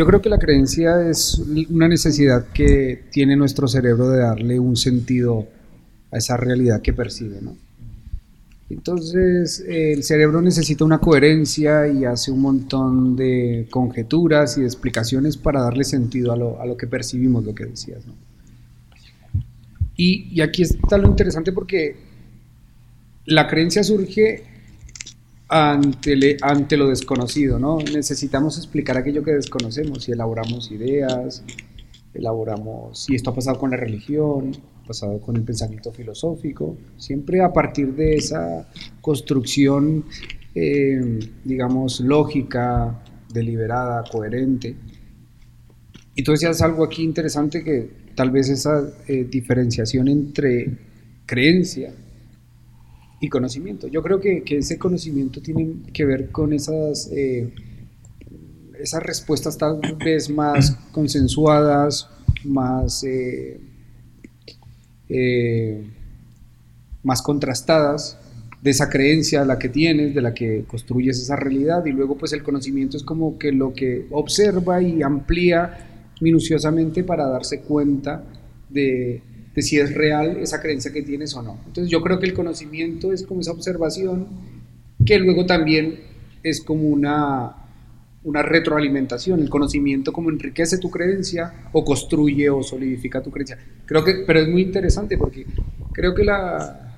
Yo creo que la creencia es una necesidad que tiene nuestro cerebro de darle un sentido a esa realidad que percibe, ¿no? Entonces, el cerebro necesita una coherencia y hace un montón de conjeturas y de explicaciones para darle sentido a lo, que percibimos, lo que decías. ¿no? Y, y, aquí está lo interesante porque la creencia surge ante, lo desconocido, ¿no? Necesitamos explicar aquello que desconocemos y elaboramos ideas, elaboramos, si esto ha pasado con la religión, ha pasado con el pensamiento filosófico, siempre a partir de esa construcción, eh, digamos, lógica, deliberada, coherente. Y tú decías algo aquí interesante que tal vez esa eh, diferenciación entre creencia y conocimiento. Yo creo que, que, ese conocimiento tiene que ver con esas, eh, esas respuestas tal vez más consensuadas, más, eh, eh, más contrastadas de esa creencia, la que tienes, de la que construyes esa realidad y luego pues el conocimiento es como que lo que observa y amplía minuciosamente para darse cuenta de, de si es real esa creencia que tienes o no. Entonces yo creo que el conocimiento es como esa observación que luego también es como una, una retroalimentación, el conocimiento como enriquece tu creencia o construye o solidifica tu creencia. Creo que, pero es muy interesante porque creo que la,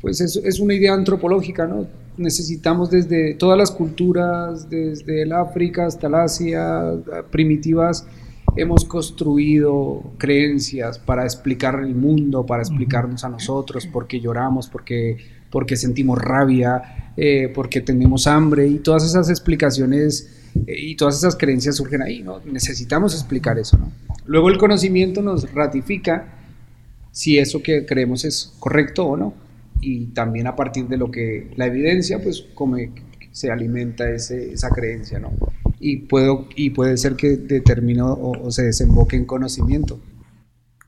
pues es, es una idea antropológica, ¿no? Necesitamos desde todas las culturas, desde el África hasta el Asia, primitivas, hemos construido creencias para explicar el mundo, para explicarnos a nosotros, por qué lloramos, por qué, porque sentimos rabia, eh, porque tenemos hambre y todas esas explicaciones eh, y todas esas creencias surgen ahí, ¿no? Necesitamos explicar eso, ¿no? Luego el conocimiento nos ratifica si eso que creemos es correcto o no y también a partir de lo que la evidencia, pues como se alimenta ese, esa creencia, ¿no? Y, puedo, y puede ser que determine o, se desemboque en conocimiento.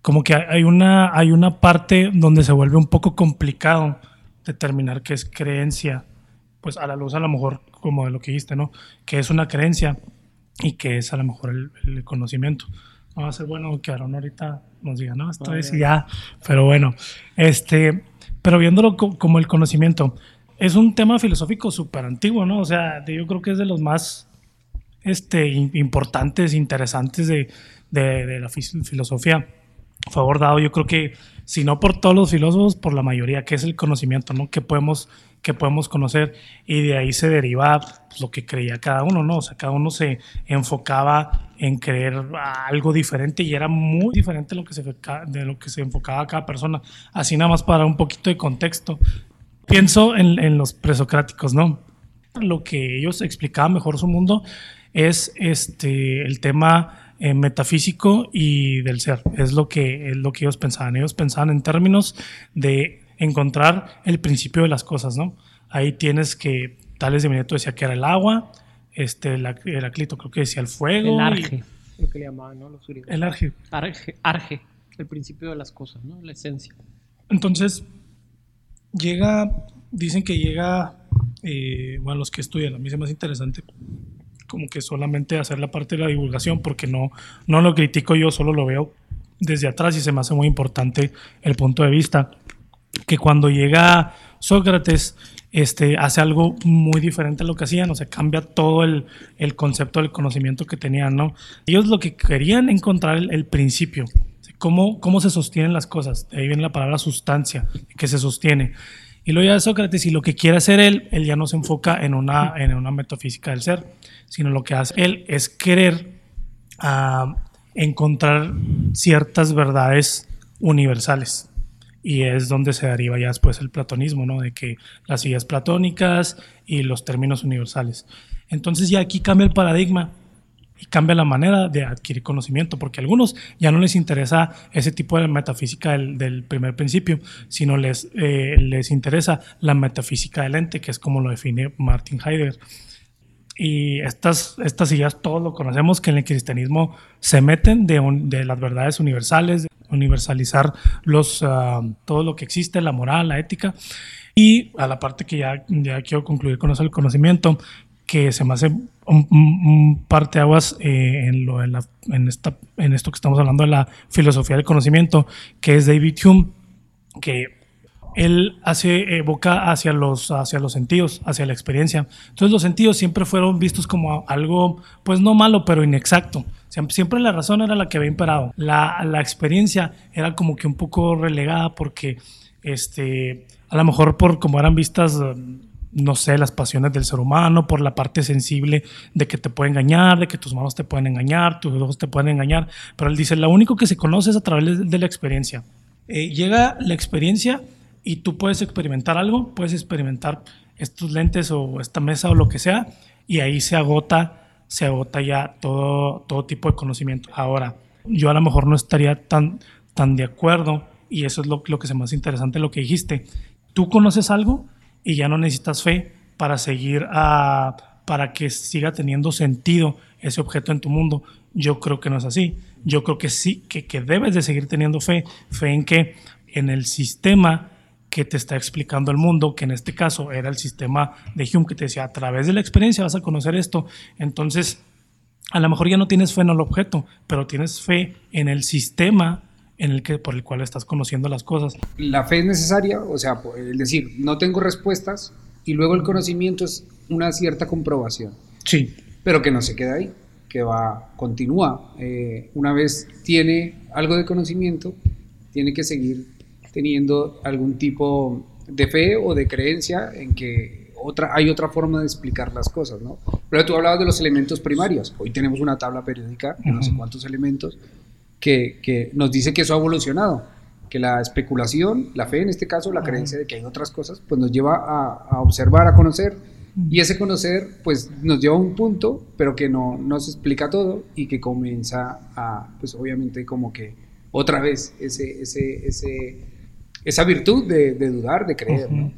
Como que hay una, hay una parte donde se vuelve un poco complicado determinar qué es creencia, pues a la luz a lo mejor como de lo que dijiste, ¿no? Que es una creencia y que es a lo mejor el, conocimiento. No va a ser bueno que Aaron ahorita nos diga, no, esto es ya, pero bueno, este, pero viéndolo como el conocimiento, es un tema filosófico súper antiguo, ¿no? O sea, yo creo que es de los más este, importantes, interesantes de, de, la filosofía fue abordado, yo creo que, si no por todos los filósofos, por la mayoría, que es el conocimiento, ¿no? Que podemos, que podemos conocer y de ahí se deriva pues, lo que creía cada uno, ¿no? O sea, cada uno se enfocaba en creer algo diferente y era muy diferente de lo que se, de lo que se enfocaba cada persona. Así nada más para un poquito de contexto. Pienso en, en los presocráticos, ¿no? Lo que ellos explicaban mejor su mundo es este, el tema eh, metafísico y del ser. Es lo, que, es lo que ellos pensaban. Ellos pensaban en términos de encontrar el principio de las cosas, ¿no? Ahí tienes que, Tales de Mileto decía que era el agua, este, el creo que decía el fuego. El arge, lo que le llamaban, ¿no? Los El arge. arge. Arge, el principio de las cosas, ¿no? La esencia. Entonces, llega, dicen que llega, eh, bueno, los que estudian, a mí se me hace interesante, como que solamente hacer la parte de la divulgación, porque no, no lo critico yo, solo lo veo desde atrás y se me hace muy importante el punto de vista, que cuando llega Sócrates, este, hace algo muy diferente a lo que hacían, o sea, cambia todo el, el concepto del conocimiento que tenían, ¿no? Ellos lo que querían encontrar el, el principio, cómo, cómo se sostienen las cosas, de ahí viene la palabra sustancia, que se sostiene. Y luego ya Sócrates, y lo que quiere hacer él, él ya no se enfoca en una, en una metafísica del ser, sino lo que hace él es querer ah, encontrar ciertas verdades universales. Y es donde se deriva ya después el platonismo, ¿no? De que las ideas platónicas y los términos universales. Entonces ya aquí cambia el paradigma y cambia la manera de adquirir conocimiento, porque a algunos ya no les interesa ese tipo de metafísica del, primer principio, sino les, eh, les interesa la metafísica del ente, que es como lo define Martin Heidegger. Y estas, estas ideas todos lo conocemos, que en el cristianismo se meten de, de las verdades universales, universalizar los, ah, todo lo que existe, la moral, la ética. Y a la parte que ya, ya quiero concluir con eso, el conocimiento, que se me hace un, un, un parteaguas eh, en, lo, en, la, en, esta, en esto que estamos hablando de la filosofía del conocimiento, que es David Hume, que él hace, evoca hacia los, hacia los sentidos, hacia la experiencia. Entonces los sentidos siempre fueron vistos como algo, pues no malo, pero inexacto. Siempre, la razón era la que había imperado. La, la experiencia era como que un poco relegada porque, este, a lo mejor por como eran vistas no sé, las pasiones del ser humano, por la parte sensible de que te puede engañar, de que tus manos te pueden engañar, tus ojos te pueden engañar. Pero él dice, lo único que se conoce es a través de, de la experiencia. Eh, llega la experiencia y tú puedes experimentar algo, puedes experimentar estos lentes o esta mesa o lo que sea, y ahí se agota, se agota ya todo, todo tipo de conocimiento. Ahora, yo a lo mejor no estaría tan, tan de acuerdo, y eso es lo, lo que es más interesante lo que dijiste. Tú conoces algo y ya no necesitas fe para seguir a, para que siga teniendo sentido ese objeto en tu mundo. Yo creo que no es así. Yo creo que sí, que, que debes de seguir teniendo fe, fe en que en el sistema que te está explicando el mundo, que en este caso era el sistema de Hume que te decía, a través de la experiencia vas a conocer esto. Entonces, a lo mejor ya no tienes fe en el objeto, pero tienes fe en el sistema en el que, por el cual estás conociendo las cosas. La fe es necesaria, o sea, el decir, no tengo respuestas y luego el conocimiento es una cierta comprobación. Sí. Pero que no se queda ahí, que va, continúa. Eh, una vez tiene algo de conocimiento, tiene que seguir teniendo algún tipo de fe o de creencia en que otra, hay otra forma de explicar las cosas, ¿no? Pero tú hablabas de los elementos primarios. Hoy tenemos una tabla periódica de no sé cuántos elementos que, que, nos dice que eso ha evolucionado, que la especulación, la fe en este caso, la creencia de que hay otras cosas, pues nos lleva a, a observar, a conocer, y ese conocer, pues nos lleva a un punto, pero que no nos explica todo y que comienza a, pues obviamente como que otra vez ese, ese, ese, esa virtud de, de dudar, de creer, uh -huh. ¿no?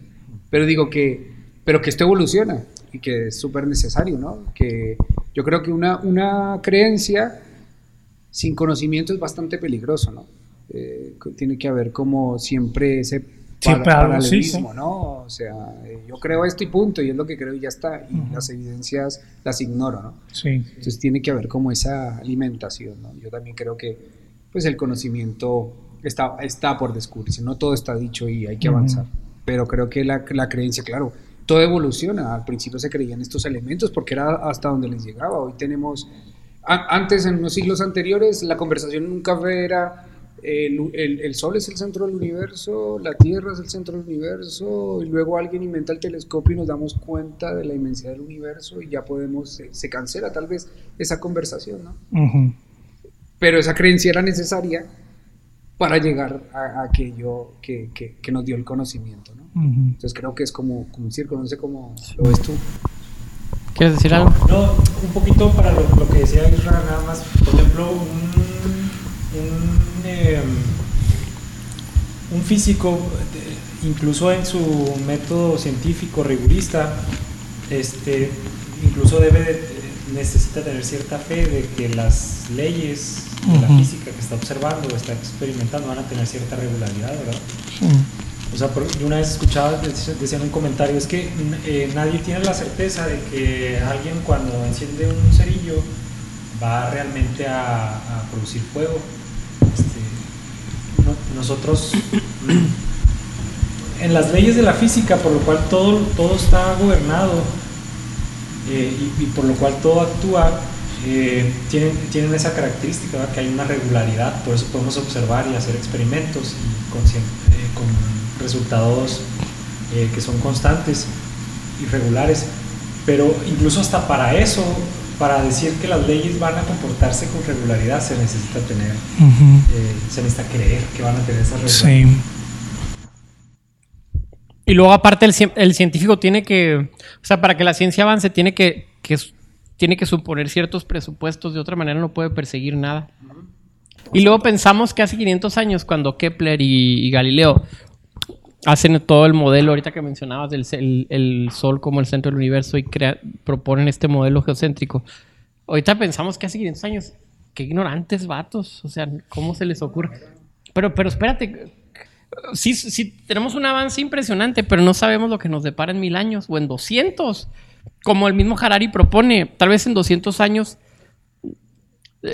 Pero digo que, pero que esto evoluciona y que es súper necesario, ¿no? Que yo creo que una, una creencia sin conocimiento es bastante peligroso, ¿no? Eh, tiene que haber como siempre ese para, sí, paralelismo, sí. ¿no? O sea, eh, yo creo esto y punto, y es lo que creo y ya está, y Ujú. las evidencias las ignoro, ¿no? Sí. Entonces tiene que haber como esa alimentación, ¿no? Yo también creo que pues el conocimiento está, está por descubrirse, no todo está dicho y hay que avanzar, pero creo que la, la creencia, claro, todo evoluciona, al principio se creían estos elementos porque era hasta donde les llegaba, hoy tenemos, a- antes en unos siglos anteriores la conversación en un café era el, el- el Sol es el centro del universo, la Tierra es el centro del universo, y luego alguien inventa el telescopio y nos damos cuenta de la inmensidad del universo y ya podemos, se, se cancela tal vez esa conversación, ¿no? Ujú. Pero esa creencia era necesaria para llegar a, a aquello que, que- que nos dio el conocimiento, ¿no? Entonces creo que es como, como un círculo, no sé cómo lo ves tú. ¿Quieres decir algo? No, un poquito para lo, lo que decía Isra, nada más. Por ejemplo, un, un, eh, un físico, incluso en su método científico rigurista, este, incluso debe de- necesita tener cierta fe de que las leyes de la física que está observando o está experimentando van a tener cierta regularidad, ¿verdad? Sí. O sea, yo una vez escuchaba, dec- decían un comentario, es que eh, nadie tiene la certeza de que alguien cuando enciende un cerillo va realmente a, a producir fuego. Este, no- nosotros, en las leyes de la física, por lo cual todo, todo está gobernado eh, y, y por lo cual todo actúa, eh, tienen, tienen esa característica, ¿verdad? que hay una regularidad, por eso podemos observar y hacer experimentos y con, cien- eh, con resultados eh, que son constantes y regulares. Pero incluso hasta para eso, para decir que las leyes van a comportarse con regularidad, se necesita tener, eh, se necesita creer que van a tener esa regularidad. Sí. Y luego aparte el, cien- el científico tiene que, o sea, para que la ciencia avance tiene que, tiene que suponer ciertos presupuestos, de otra manera no puede perseguir nada. Y luego pensamos que hace 500 años cuando Kepler y, y Galileo hacen todo el modelo, ahorita que mencionabas, del ce- el, el Sol como el centro del universo y crea- proponen este modelo geocéntrico. Ahorita pensamos que hace 500 años, qué ignorantes vatos, o sea, ¿cómo se les ocurre? Pero, pero espérate, sí, sí, tenemos un avance impresionante, pero no sabemos lo que nos depara en mil años o en 200. Como el mismo Harari propone, tal vez en 200 años,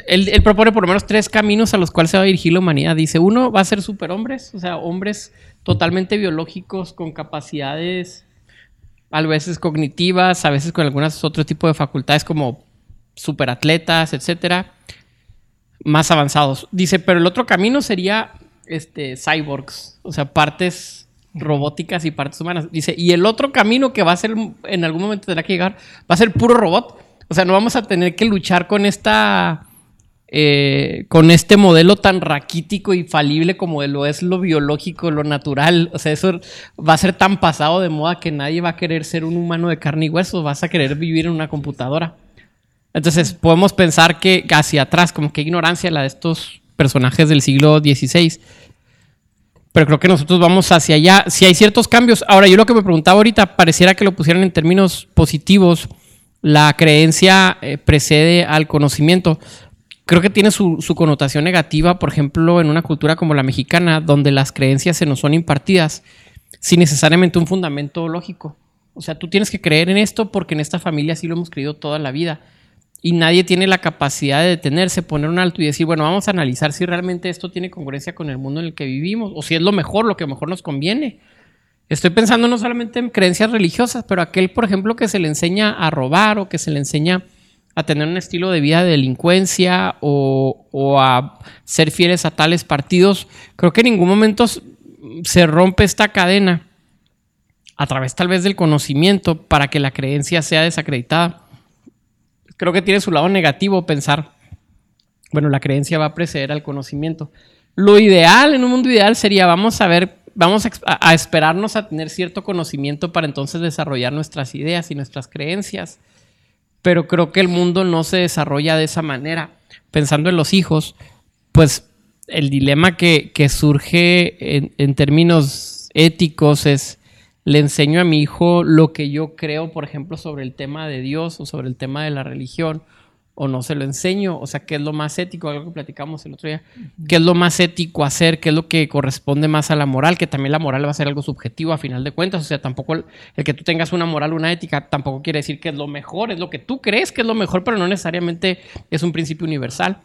él, propone por lo menos tres caminos a los cuales se va a dirigir la humanidad. Dice, uno va a ser superhombres, o sea, hombres totalmente biológicos con capacidades a veces cognitivas, a veces con algunas otro tipo de facultades como superatletas, etcétera, más avanzados. Dice, pero el otro camino sería este cyborgs, o sea, partes robóticas y partes humanas. Dice, y el otro camino que va a ser en algún momento tendrá que llegar va a ser puro robot. O sea, no vamos a tener que luchar con esta eh, con este modelo tan raquítico y falible como lo es lo biológico, lo natural. O sea, eso va a ser tan pasado de moda que nadie va a querer ser un humano de carne y hueso, vas a querer vivir en una computadora. Entonces, podemos pensar que hacia atrás, como que ignorancia la de estos personajes del siglo XVI. Pero creo que nosotros vamos hacia allá. Si hay ciertos cambios. Ahora, yo lo que me preguntaba ahorita, pareciera que lo pusieran en términos positivos. La creencia eh, precede al conocimiento creo que tiene su, connotación negativa, por ejemplo, en una cultura como la mexicana, donde las creencias se nos son impartidas sin necesariamente un fundamento lógico. O sea, tú tienes que creer en esto porque en esta familia sí lo hemos creído toda la vida. Y nadie tiene la capacidad de detenerse, poner un alto y decir, bueno, vamos a analizar si realmente esto tiene congruencia con el mundo en el que vivimos, o si es lo mejor, lo que mejor nos conviene. Estoy pensando no solamente en creencias religiosas, pero aquel, por ejemplo, que se le enseña a robar o que se le enseña a tener un estilo de vida de delincuencia o, a ser fieles a tales partidos, creo que en ningún momento se rompe esta cadena a través tal vez del conocimiento para que la creencia sea desacreditada. Creo que tiene su lado negativo pensar, bueno, la creencia va a preceder al conocimiento. Lo ideal, en un mundo ideal, sería, vamos a ver, vamos a esperarnos a tener cierto conocimiento para entonces desarrollar nuestras ideas y nuestras creencias pero creo que el mundo no se desarrolla de esa manera. Pensando en los hijos, pues el dilema que, surge en, en, términos éticos es, le enseño a mi hijo lo que yo creo, por ejemplo, sobre el tema de Dios o sobre el tema de la religión, o no se lo enseño, o sea, qué es lo más ético, algo que platicamos el otro día, qué es lo más ético hacer, qué es lo que corresponde más a la moral, que también la moral va a ser algo subjetivo a final de cuentas, o sea, tampoco el, que tú tengas una moral, una ética, tampoco quiere decir que es lo mejor, es lo que tú crees que es lo mejor, pero no necesariamente es un principio universal.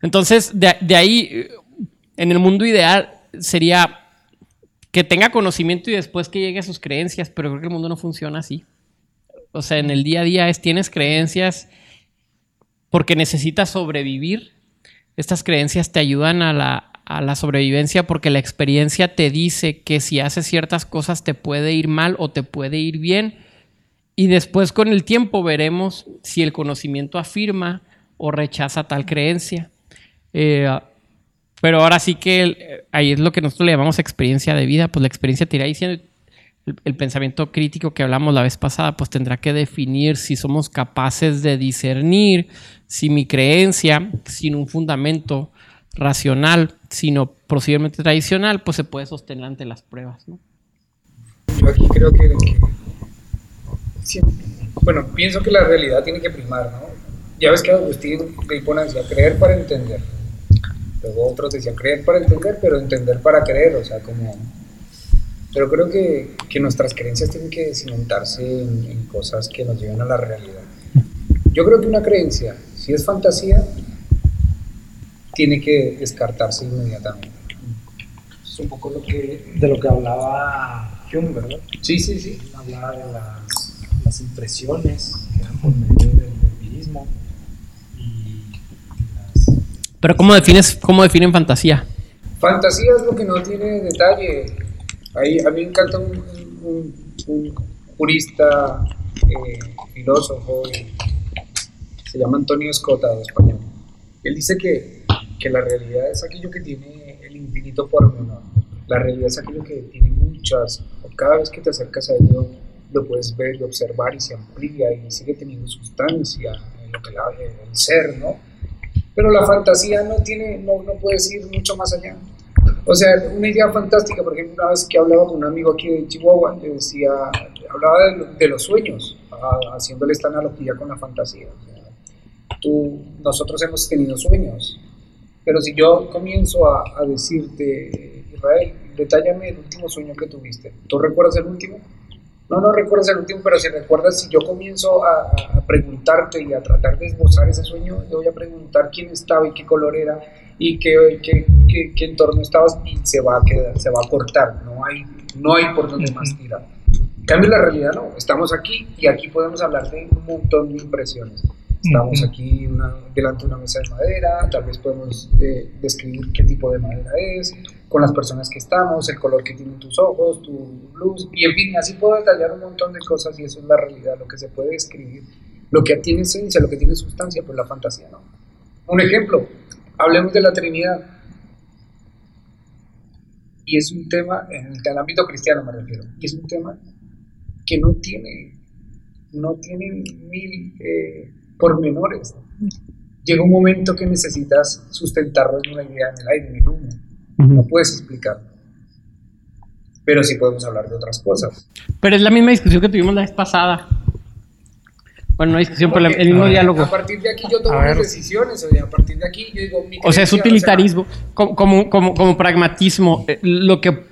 Entonces, de, de ahí, en el mundo ideal sería que tenga conocimiento y después que llegue a sus creencias, pero creo que el mundo no funciona así. O sea, en el día a día es tienes creencias porque necesitas sobrevivir. Estas creencias te ayudan a la, sobrevivencia porque la experiencia te dice que si haces ciertas cosas te puede ir mal o te puede ir bien. Y después con el tiempo veremos si el conocimiento afirma o rechaza tal creencia. Eh, pero ahora sí que ahí es lo que nosotros le llamamos experiencia de vida, pues la experiencia te irá diciendo, el, pensamiento crítico que hablamos la vez pasada, pues tendrá que definir si somos capaces de discernir si mi creencia, sin un fundamento racional, sino posiblemente tradicional, pues se puede sostener ante las pruebas. ¿no? Yo aquí creo que, bueno, pienso que la realidad tiene que primar, ¿no? Ya ves que Agustín Hipona decía creer para entender. Luego otros decían creer para entender, pero entender para creer, o sea, como pero creo que, que nuestras creencias tienen que cimentarse en, cosas que nos lleven a la realidad. Yo creo que una creencia, si es fantasía, tiene que descartarse inmediatamente. Es un poco lo que, de lo que hablaba Hume, ¿verdad? Sí, sí, sí. Hablaba de las, las impresiones que dan por medio del empirismo. Pero ¿cómo, defines, ¿cómo definen fantasía? Fantasía es lo que no tiene detalle Ahí, a mí me encanta un, jurista, eh, filósofo, se llama Antonio Escota, de español. Él dice que, que, la realidad es aquello que tiene el infinito por menor. La realidad es aquello que tiene muchas, cada vez que te acercas a ello, lo puedes ver y observar y se amplía y sigue teniendo sustancia en lo que la, el ser, ¿no? Pero la fantasía no tiene, no, no puedes ir mucho más allá. O sea, una idea fantástica, por ejemplo, una vez que hablaba con un amigo aquí de Chihuahua, le decía, hablaba de, los sueños, haciéndole esta analogía con la fantasía. tú, nosotros hemos tenido sueños, pero si yo comienzo a, a decirte, Israel, detállame el último sueño que tuviste, ¿tú recuerdas el último? No, no recuerdas el último, pero si recuerdas, si yo comienzo a, a, preguntarte y a tratar de esbozar ese sueño, yo voy a preguntar quién estaba y qué color era y qué, qué, qué, qué entorno estabas y se va a quedar, se va a cortar, no hay, no hay por donde más tirar. En cambio, la realidad no, estamos aquí y aquí podemos hablar de un montón de impresiones. Estamos aquí una, delante de una mesa de madera, tal vez podemos eh, describir qué tipo de madera es, con las personas que estamos, el color que tienen tus ojos, tu luz, y en fin, así puedo detallar un montón de cosas y eso es la realidad, lo que se puede describir, lo que tiene esencia, lo que tiene sustancia, pues la fantasía, ¿no? Un ejemplo, hablemos de la Trinidad. Y es un tema, en el, ámbito cristiano me refiero, y es un tema que no tiene, no tiene mil... Eh, pormenores. Llega un momento que necesitas sustentarlo en una idea en el aire, en el humo. No puedes explicarlo. Pero sí podemos hablar de otras cosas. Pero es la misma discusión que tuvimos la vez pasada. Bueno, no discusión, pero el mismo diálogo. A partir de aquí yo tomo mis decisiones, o a partir de aquí yo digo... o sea, es utilitarismo, como, como, como, pragmatismo. Eh, lo que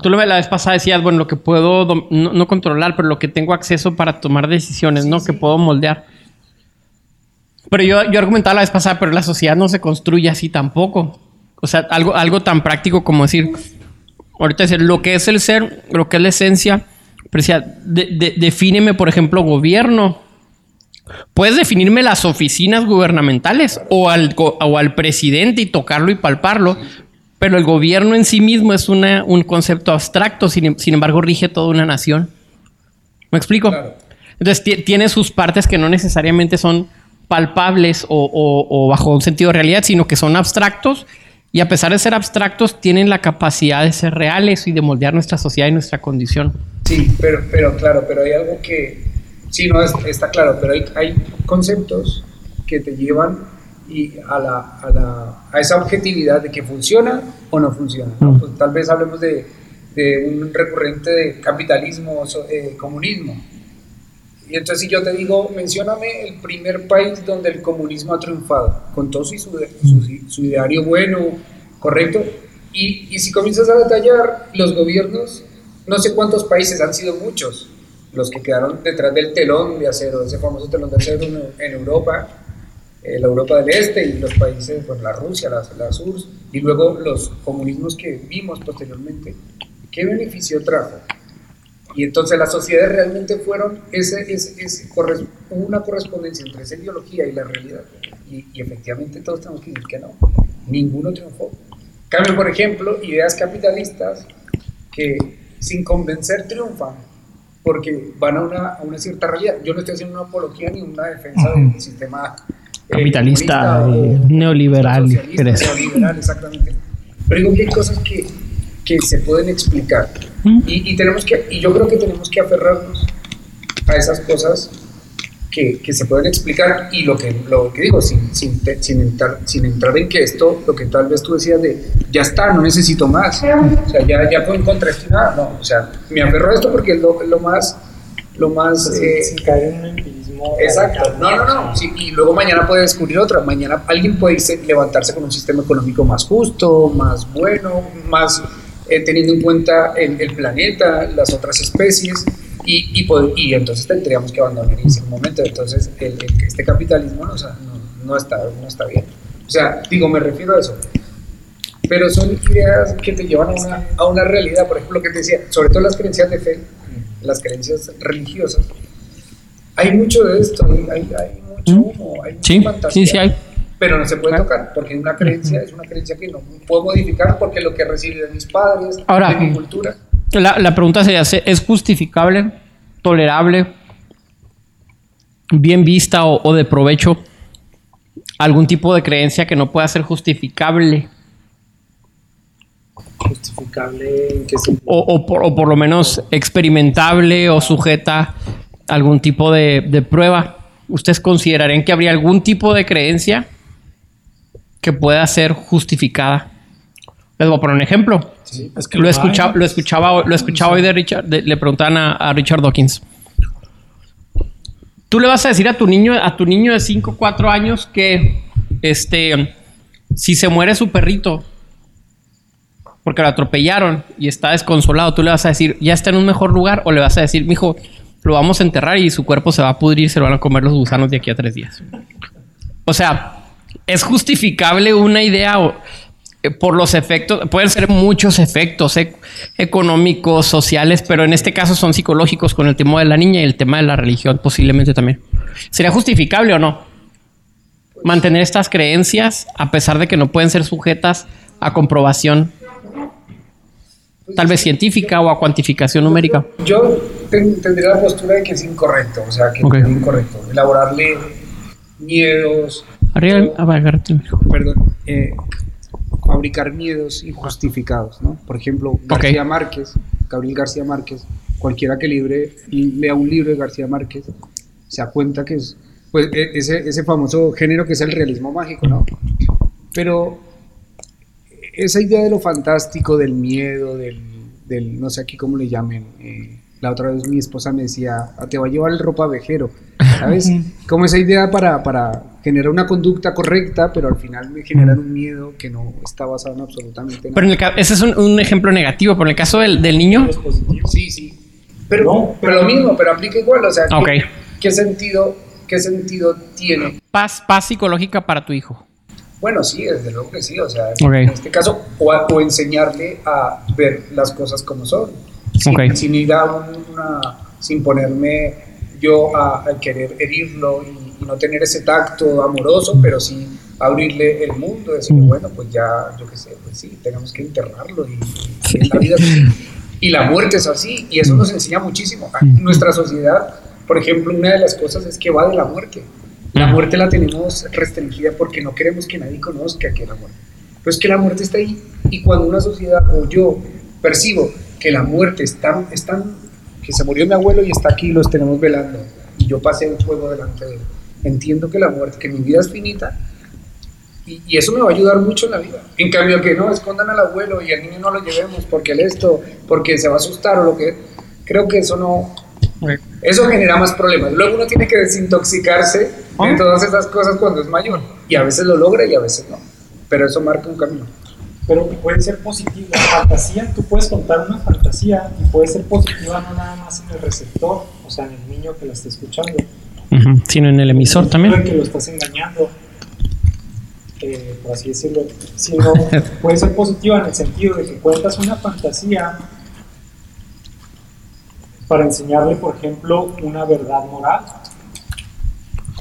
tú lo la vez pasada decías, bueno, lo que puedo no, controlar, pero lo que tengo acceso para tomar decisiones, ¿no? Que puedo moldear. Pero yo, yo argumentaba la vez pasada, pero la sociedad no se construye así tampoco. O sea, algo, algo tan práctico como decir, ahorita decir, lo que es el ser, lo que es la esencia, pero decía, defíneme, por ejemplo, gobierno. Puedes definirme las oficinas gubernamentales o al, o al presidente y tocarlo y palparlo, pero el gobierno en sí mismo es una, un concepto abstracto, sin, sin, embargo rige toda una nación. ¿Me explico? Entonces tiene sus partes que no necesariamente son palpables o, bajo un sentido de realidad, sino que son abstractos y a pesar de ser abstractos tienen la capacidad de ser reales y de moldear nuestra sociedad y nuestra condición. Sí, pero, pero claro, pero hay algo que, sí, no está claro, pero hay, hay conceptos que te llevan y a, la, a, la, a, esa objetividad de que funciona o no funciona. Mm. Pues tal vez hablemos de, de, un recurrente de capitalismo o eh, comunismo y entonces si yo te digo, mencióname el primer país donde el comunismo ha triunfado, con todo su, su, ideario bueno, correcto, y, y, si comienzas a detallar los gobiernos, no sé cuántos países, han sido muchos, los que quedaron detrás del telón de acero, ese famoso telón de acero en, Europa, eh, la Europa del Este y los países, pues la Rusia, la, la Sur, y luego los comunismos que vimos posteriormente, ¿qué beneficio trajo? Y entonces las sociedades realmente fueron ese, ese, una correspondencia entre esa ideología y la realidad. Y, efectivamente todos tenemos que decir que no. Ninguno triunfó. Cambio, por ejemplo, ideas capitalistas que sin convencer triunfan porque van a una, a una cierta realidad. Yo no estoy haciendo una apología ni una defensa del sistema eh, capitalista, eh, neoliberal. Neoliberal, exactamente. Pero digo que hay cosas que que se pueden explicar. Y, tenemos que, y yo creo que tenemos que aferrarnos a esas cosas que, que se pueden explicar y lo que, lo que digo, sin, sin, sin, entrar, sin entrar en que esto, lo que tal vez tú decías de, ya está, no necesito más, o sea, ya, ya puedo encontrar esto nada, no, o sea, me aferro a esto porque es lo, lo más, lo más... eh, sin caer en un empirismo. Exacto, no, no, no, sí, y luego mañana puede descubrir otra, mañana alguien puede irse, levantarse con un sistema económico más justo, más bueno, más eh, teniendo en cuenta el, el, planeta, las otras especies, y, y, y, entonces tendríamos que abandonar en ese momento. Entonces, el, este capitalismo no, no, está, no está bien. O sea, digo, me refiero a eso. Pero son ideas que te llevan a una, a una realidad, por ejemplo, lo que te decía, sobre todo las creencias de fe, las creencias religiosas. Hay mucho de esto, hay, hay mucho humo, hay sí, fantasía. Sí, sí hay pero no se puede tocar, porque una creencia es una creencia que no puedo modificar porque lo que recibí de mis padres, de mi cultura. La, la pregunta sería, ¿es justificable, tolerable, bien vista o, de provecho algún tipo de creencia que no pueda ser justificable? ¿Justificable en qué sentido? O, por, o por lo menos experimentable o sujeta a algún tipo de, de prueba. ¿Ustedes considerarían que habría algún tipo de creencia que pueda ser justificada. Les voy a poner un ejemplo. es que lo, escuchaba, lo escuchaba, lo escuchaba hoy de Richard, le preguntaban a, Richard Dawkins. Tú le vas a decir a tu niño, a tu niño de 5 o 4 años que este si se muere su perrito, porque lo atropellaron y está desconsolado, tú le vas a decir, ya está en un mejor lugar, o le vas a decir, mijo, lo vamos a enterrar y su cuerpo se va a pudrir, se lo van a comer los gusanos de aquí a tres días. O sea, es justificable una idea o, eh, por los efectos, pueden ser muchos efectos eh, económicos, sociales, pero en este caso son psicológicos con el tema de la niña y el tema de la religión posiblemente también. ¿Sería justificable o no? Mantener estas creencias a pesar de que no pueden ser sujetas a comprobación tal vez científica o a cuantificación numérica. Yo ten- tendría la postura de que es incorrecto, o sea, que es incorrecto. Elaborarle miedos, Arriba, perdón, eh, fabricar miedos injustificados, ¿no? Por ejemplo, García Márquez, Gabriel García Márquez, cualquiera que libre, lea un libro de García Márquez, se da cuenta que es pues, e- ese, ese famoso género que es el realismo mágico, ¿no? Pero esa idea de lo fantástico, del miedo, del, del no sé aquí cómo le llamen, eh, la otra vez mi esposa me decía, "Ah, te va a llevar el ropavejero, ¿sabes? Como esa idea para, para generar una conducta correcta, pero al final me generan un miedo que no está basado en absolutamente nada. Pero en el ese es un, un ejemplo negativo, pero en el caso del, del niño. Sí, sí. Pero, No, pero lo mismo, pero aplica igual, o sea, ¿qué, qué sentido, ¿qué sentido tiene? paz, paz psicológica para tu hijo. Bueno, sí, desde luego que sí, o sea, en este caso, o, a- o enseñarle a ver las cosas como son, sin, Ok. sin ir a un- una, sin ponerme yo a, a querer herirlo y, y no tener ese tacto amoroso, pero sí abrirle el mundo, decirle, Mm. bueno, pues ya, yo qué sé, pues sí, tenemos que enterrarlo y, la vida es y la muerte es así, y eso nos enseña muchísimo. A- Mm. Nuestra sociedad, por ejemplo, una de las cosas es que va de la muerte. La Mm. muerte la tenemos restringida porque no queremos que nadie conozca que la muerte. Pues que la muerte está ahí y cuando una sociedad o yo percibo que la muerte está, es tan- que se murió mi abuelo y está aquí los tenemos velando y yo pasé el fuego delante de él, entiendo que la muerte, que mi vida es finita y, y eso me va a ayudar mucho en la vida. En cambio que no, escondan al abuelo y al niño no lo llevemos porque él esto, porque se va a asustar o lo que... Creo que eso no, eso genera más problemas. Luego uno tiene que desintoxicarse de Ah. todas esas cosas cuando es mayor. Y a veces lo logra y a veces no. Pero eso marca un camino. Pero que puede ser positiva. Fantasía, tú puedes contar una fantasía y puede ser positiva no nada más en el receptor, o sea, en el niño que la está escuchando, Sino en el emisor en también. que lo estás engañando, eh, por así decirlo, sino puede ser positiva en el sentido de que cuentas una fantasía para enseñarle, por ejemplo, una verdad moral.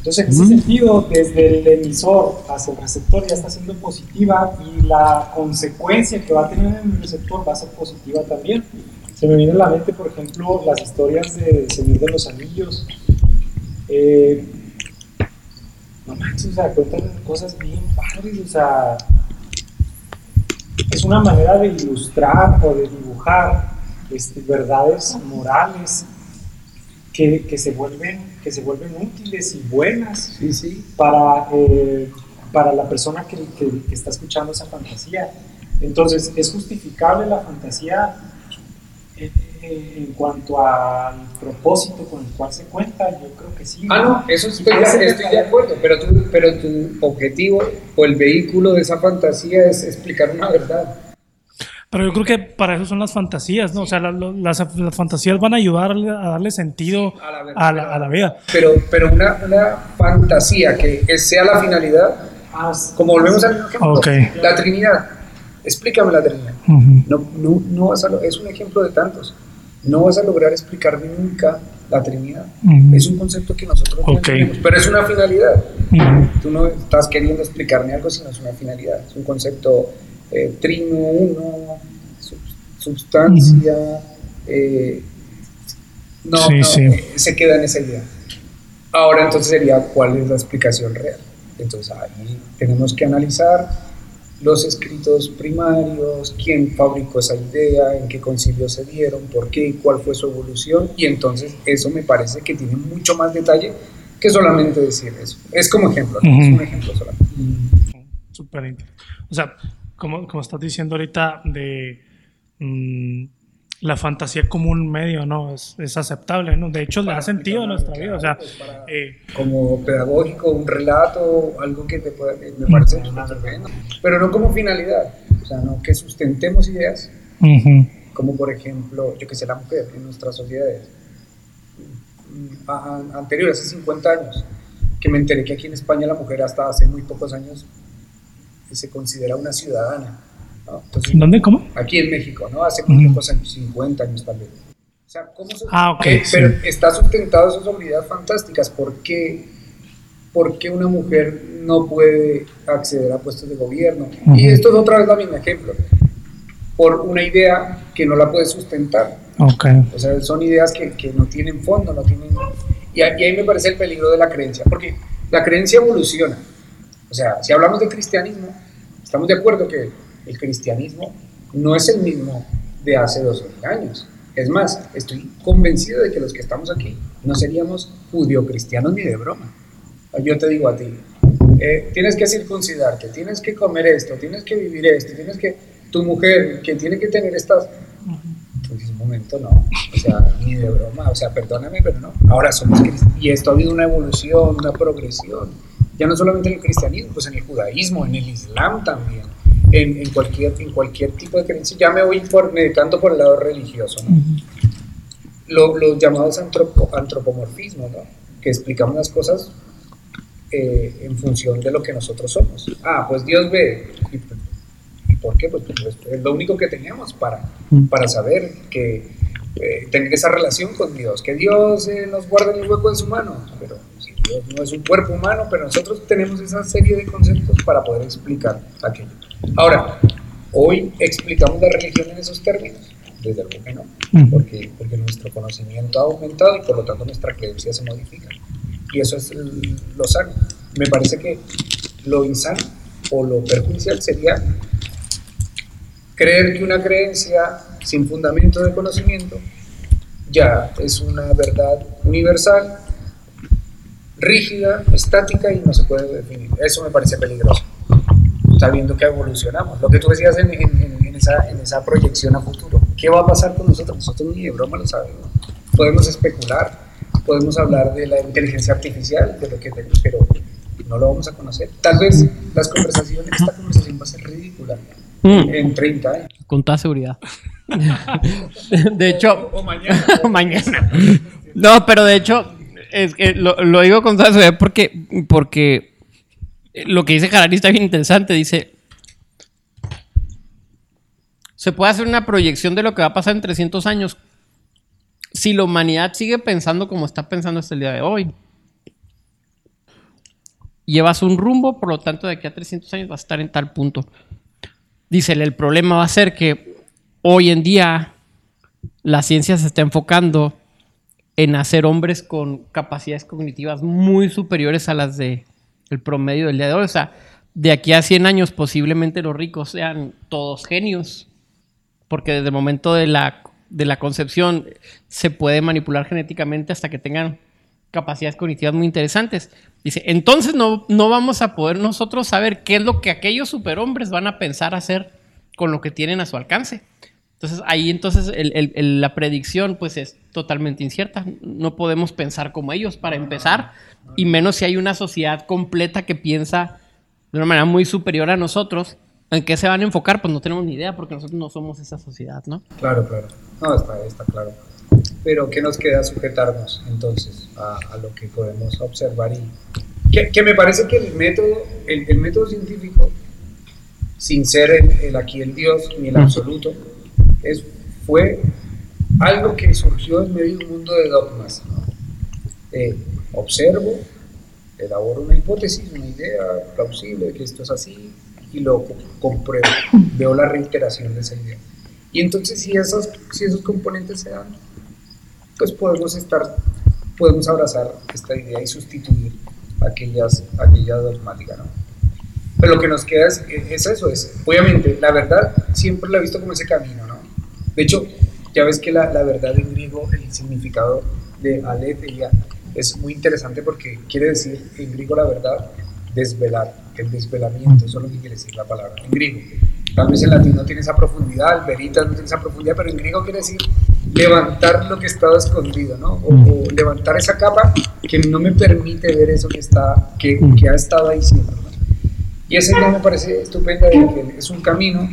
Entonces, en ese sentido, desde el emisor hacia el receptor ya está siendo positiva y la consecuencia que va a tener en el receptor va a ser positiva también. Se me viene a la mente, por ejemplo, las historias de Señor de los Anillos. Eh, no manches, o sea, cuentan cosas bien padres, o sea, es una manera de ilustrar o de dibujar este, verdades morales que, que se vuelven, que se vuelven útiles y buenas Sí, sí. para, eh, para la persona que, que- que está escuchando esa fantasía. Entonces, ¿es justificable la fantasía eh, eh, en cuanto al propósito con el cual se cuenta? Yo creo que sí. Ah, no, eso ser de, estoy de acuerdo. Pero tu, pero tu objetivo o el vehículo de esa fantasía es explicar una verdad. Pero yo creo que para eso son las fantasías, ¿no? O sea, la- lo- las, las fantasías van a ayudar a darle sentido a la verdad. a la, a la vida. Pero, pero una, una fantasía que sea la finalidad, sí. como volvemos al ejemplo, Ok. la Trinidad. Explícame la Trinidad. Ujú. No, no, no vas a es un ejemplo de tantos. No vas a lograr explicarme nunca la Trinidad. Ujú. Es un concepto que nosotros no Ok. entendemos, pero es una finalidad. Ujú. Tú no estás queriendo explicarme algo, sino es una finalidad. Es un concepto eh, trino, uno, sub- sustancia. eh, no, Sí, no, sí. eh, se queda en esa idea. Ahora entonces sería cuál es la explicación real. Entonces ahí tenemos que analizar los escritos primarios, quién fabricó esa idea, en qué concilio se dieron, por qué y cuál fue su evolución. Y entonces eso me parece que tiene mucho más detalle que solamente decir eso. Es como ejemplo, ¿no? es Ujú. un ejemplo solamente. Súper O sea, como, como estás diciendo ahorita de mm, la fantasía como un medio, ¿no? Es, es aceptable, ¿no? De hecho, le da sentido a nuestra vida. O sea, eh, Como pedagógico, un relato, algo que te pueda, me parece. Pero no como finalidad. O sea, no que sustentemos ideas, Ujú. como por ejemplo, yo que sé, la mujer en nuestras sociedades mm, anteriores, hace 50 años, que me enteré que aquí en España la mujer hasta hace muy pocos años se considera una ciudadana. ¿no? Entonces, ¿Dónde? ¿Cómo? aquí en México, ¿no? Hace Ujú. pocos años, 50 años tal vez. O sea, ¿cómo se- Ah, ok, eh, sí. Pero está sustentado esas habilidades fantásticas. ¿Por qué, por qué una mujer no puede acceder a puestos de gobierno? Y Ujú. esto es otra vez la misma ejemplo. Por una idea que no la puede sustentar. Ok. O sea, son ideas que, que no tienen fondo, no tienen... Y y ahí me parece el peligro de la creencia, porque la creencia evoluciona. O sea, si hablamos de cristianismo, estamos de acuerdo que el cristianismo no es el mismo de hace 2000 años. Es más, estoy convencido de que los que estamos aquí no seríamos judio-cristianos ni de broma. Yo te digo a ti, eh, tienes que circuncidarte, tienes que comer esto, tienes que vivir esto, tienes que... Tu mujer, que tiene que tener estas... Dices, un momento, no, o sea, ni de broma, o sea, perdóname, pero no. Ahora somos cristianos, y esto ha habido una evolución, una progresión, ya no solamente en el cristianismo, pues en el judaísmo, en el islam también, en, en cualquier, en cualquier tipo de creencia. Ya me voy por, me decanto por el lado religioso, ¿no? Lo- los llamados antropo- antropomorfismos, ¿no? que explicamos las cosas eh, en función de lo que nosotros somos. Ah, pues Dios ve. ¿Y, y por qué? Pues, pues, es lo único que tenemos para, para saber que eh, tener esa relación con Dios, que Dios eh, nos guarda en el hueco de su mano, pero si Dios no es un cuerpo humano, pero nosotros tenemos esa serie de conceptos para poder explicar aquello. Ahora, hoy explicamos la religión en esos términos, desde luego que no, Ujú. porque, porque nuestro conocimiento ha aumentado y por lo tanto nuestra creencia se modifica. Y eso es l- lo sano. Me parece que lo insano o lo perjudicial sería creer que una creencia sin fundamento de conocimiento ya es una verdad universal, rígida, estática y no se puede definir. Eso me parece peligroso, sabiendo que evolucionamos. Lo que tú decías en, en- en- en esa, en esa proyección a futuro, ¿qué va a pasar con nosotros? Nosotros ni de broma lo sabemos. Podemos especular, podemos hablar de la inteligencia artificial, de lo que pero no lo vamos a conocer. Tal vez las conversaciones, esta conversación va a ser ridícula Mm, en 30 años. con toda seguridad. de hecho, O mañana. mañana. No, pero de hecho, es que lo, lo digo con toda seguridad porque, porque lo que dice Harari está bien interesante. Dice, se puede hacer una proyección de lo que va a pasar en 300 años si la humanidad sigue pensando como está pensando hasta el día de hoy. Llevas un rumbo, por lo tanto, de aquí a 300 años vas a estar en tal punto. Dice, el problema va a ser que hoy en día la ciencia se está enfocando en hacer hombres con capacidades cognitivas muy superiores a las de el promedio del día de hoy. O sea, de aquí a 100 años posiblemente los ricos sean todos genios, porque desde el momento de la, de la concepción se puede manipular genéticamente hasta que tengan capacidades cognitivas muy interesantes. Dice, entonces no, no vamos a poder nosotros saber qué es lo que aquellos superhombres van a pensar hacer con lo que tienen a su alcance. Entonces ahí entonces el- el- el- la predicción pues es totalmente incierta. No podemos pensar como ellos para empezar, y menos si hay una sociedad completa que piensa de una manera muy superior a nosotros. ¿En qué se van a enfocar? Pues no tenemos ni idea porque nosotros no somos esa sociedad, ¿no? Claro, claro. No, está, está claro. Pero ¿qué nos queda sujetarnos entonces a, a lo que podemos observar? Y que, que me parece que el método, el, método científico, sin ser el aquí el Dios ni el absoluto, es, fue algo que surgió en medio de un mundo de dogmas. Eh, observo, elaboro una hipótesis, una idea plausible de que esto es así y lo co- compruebo, veo la reiteración de esa idea. Y entonces si esos, si esos componentes se dan, pues podemos estar, podemos abrazar esta idea y sustituir aquellas, aquella dogmática, ¿no? Pero lo que nos queda es, es eso, es, obviamente, la verdad siempre la he visto como ese camino, ¿no? De hecho, ya ves que la, la verdad en griego, el significado de aletheia, es muy interesante porque quiere decir en griego la verdad, desvelar, el desvelamiento, eso es lo que quiere decir la palabra, en griego. Tal vez en latín no tiene esa profundidad, el veritas no tiene esa profundidad, pero en griego quiere decir levantar lo que estaba escondido, ¿no? O, o levantar esa capa que no me permite ver eso que, está, que, que ha estado ahí siempre, ¿no? Y esa idea me parece estupenda de que es un camino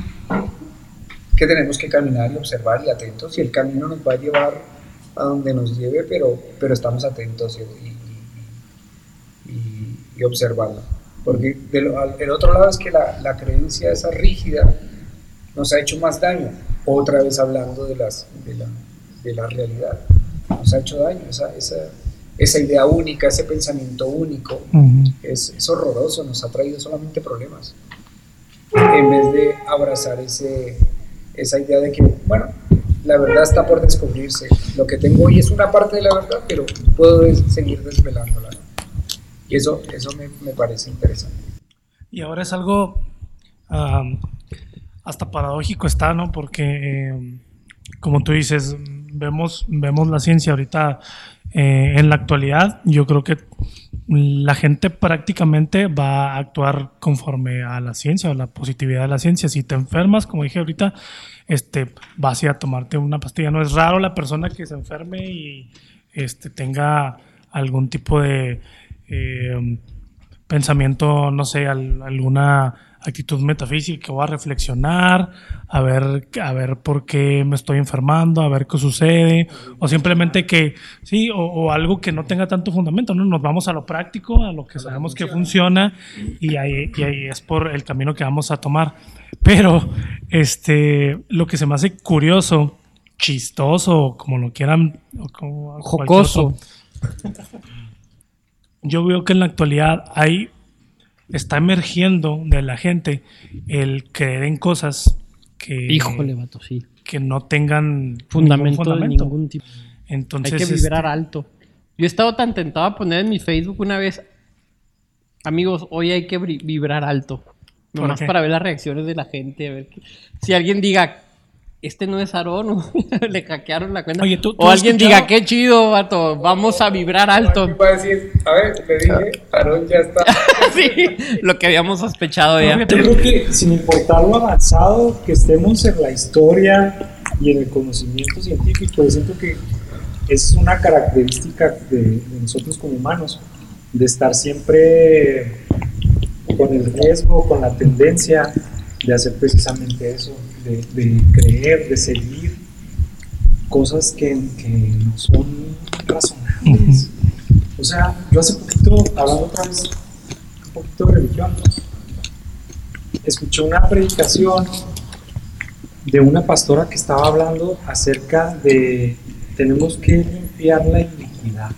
que tenemos que caminar y observar y atentos y el camino nos va a llevar a donde nos lleve, pero, pero estamos atentos y, y, y observando. Porque el otro lado es que la, la, creencia esa rígida nos ha hecho más daño, otra vez hablando de, las, de, la, de la realidad, nos ha hecho daño, esa, esa, esa idea única, ese pensamiento único, es, es, horroroso, nos ha traído solamente problemas, en vez de abrazar ese, esa idea de que, bueno, la verdad está por descubrirse, lo que tengo hoy es una parte de la verdad, pero puedo seguir desvelándola. Y eso, eso me, me, parece interesante. Y ahora es algo hasta paradójico está, ¿no? Porque, eh, como tú dices, vemos, vemos la ciencia ahorita eh, en la actualidad, yo creo que la gente prácticamente va a actuar conforme a la ciencia o la positividad de la ciencia. Si te enfermas, como dije ahorita, este, vas a ir a tomarte una pastilla. No es raro la persona que se enferme y este, tenga algún tipo de eh, pensamiento, no sé, alguna actitud metafísica, voy a reflexionar, a ver, a ver por qué me estoy enfermando, a ver qué sucede, o simplemente que, sí, o, algo que no tenga tanto fundamento, ¿no? Nos vamos a lo práctico, a lo que sabemos que funciona, y ahí, y ahí es por el camino que vamos a tomar. Pero, este, lo que se me hace curioso, chistoso, como lo quieran, o como jocoso. Yo veo que en la actualidad hay está emergiendo de la gente el creer en cosas que, Híjole, vato, sí. que no tengan fundamento, de ningún tipo. Entonces, Hay que vibrar este alto. Yo he estado tan tentado a poner en mi Facebook una vez, amigos, hoy hay que vibrar alto. Nomás para ver las reacciones de la gente, a ver si alguien diga, este no es Aarón, le hackearon la cuenta. o alguien diga, qué chido, vato, vamos a vibrar alto. a decir, a ver, le dije, Aarón ya está. sí, lo que habíamos sospechado ya. Yo creo que sin importar lo avanzado que estemos en la historia y en el conocimiento científico, yo siento que es una característica de, de nosotros como humanos, de estar siempre con el riesgo, con la tendencia de hacer precisamente eso de, creer, de seguir cosas que, no son razonables. O sea, yo hace poquito, hablando otra vez un poquito de religión, escuché una predicación de una pastora que estaba hablando acerca de tenemos que limpiar la iniquidad.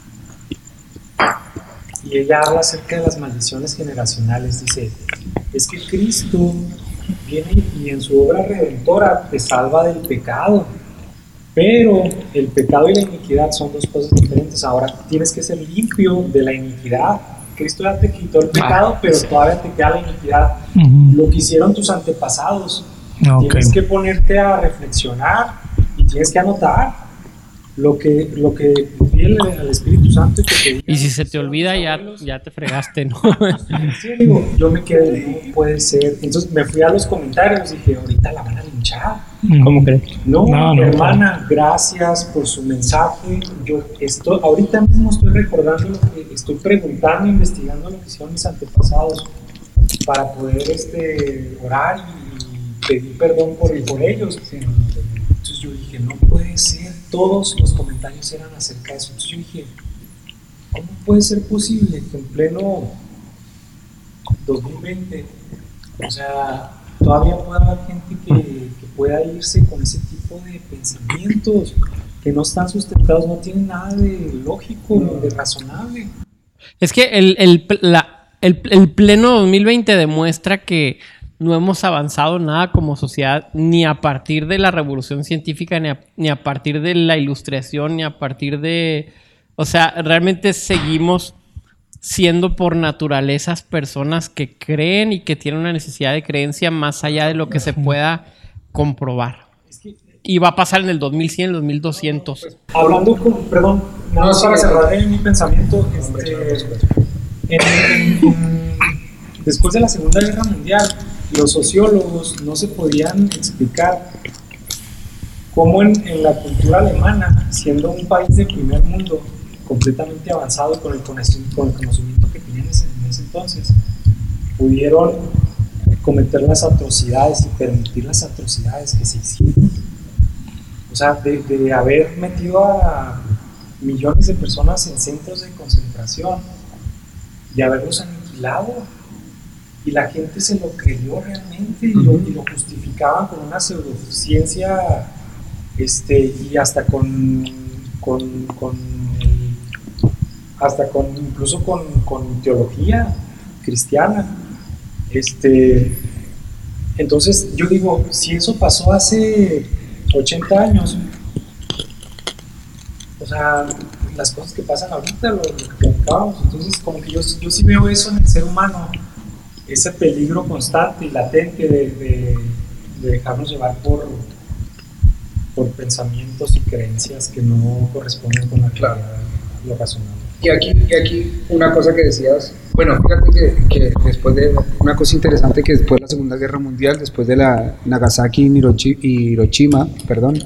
Y ella habla acerca de las maldiciones generacionales. Dice, es que Cristo viene y en su obra redentora te salva del pecado. Pero el pecado y la iniquidad son dos cosas diferentes. Ahora tienes que ser limpio de la iniquidad. Cristo ya te quitó el pecado, pero todavía te queda la iniquidad. Lo que hicieron tus antepasados. Tienes que ponerte a reflexionar y tienes que anotar lo que, lo que al Espíritu Santo. Y, si se te olvida, ya, ya te fregaste, ¿no? sí, digo, yo me quedé, no puede ser. Entonces me fui a los comentarios y dije, ahorita la van a linchar. Mm. ¿Cómo crees? No, no, hermana, gracias por su mensaje. Yo estoy, ahorita mismo estoy recordando lo que estoy preguntando, investigando lo que hicieron mis antepasados para poder este, orar y pedir perdón por, por ellos. Entonces yo dije, no puede ser todos los comentarios eran acerca de eso. Entonces yo dije, ¿cómo puede ser posible que en pleno 2020, o sea, todavía pueda haber gente que, pueda irse con ese tipo de pensamientos que no están sustentados, no tienen nada de lógico, de razonable? Es que el, el, el, el pleno 2020 demuestra que no hemos avanzado nada como sociedad, ni a partir de la revolución científica, ni a, partir de la ilustración, ni a partir de... O sea, realmente seguimos siendo por naturalezas personas que creen y que tienen una necesidad de creencia más allá de lo que se pueda comprobar. Y va a pasar en el 2100, el 2200. Hablando con, perdón, nada más para cerrar mi pensamiento, este, después de la Segunda Guerra Mundial, los sociólogos no se podían explicar cómo en, la cultura alemana, siendo un país de primer mundo, completamente avanzado con el, con el conocimiento que tenían en ese entonces, pudieron cometer las atrocidades y permitir las atrocidades que se hicieron. O sea, de, de haber metido a millones de personas en centros de concentración y haberlos aniquilado. Y la gente se lo creyó realmente y lo, y lo justificaban con una pseudociencia este, y hasta con, con, con hasta con incluso con, con teología cristiana. Este, entonces yo digo, si eso pasó hace 80 años, o sea, las cosas que pasan ahorita, lo, lo que platicábamos, entonces como que yo, yo sí veo eso en el ser humano, ese peligro constante y latente de, de- de dejarnos llevar por, por pensamientos y creencias que no corresponden con la Claro. lo razonable. Y aquí, y aquí una cosa que decías, bueno, fíjate que, que después de una cosa interesante que después de la Segunda Guerra Mundial, después de la Nagasaki y Hiroshima, perdón,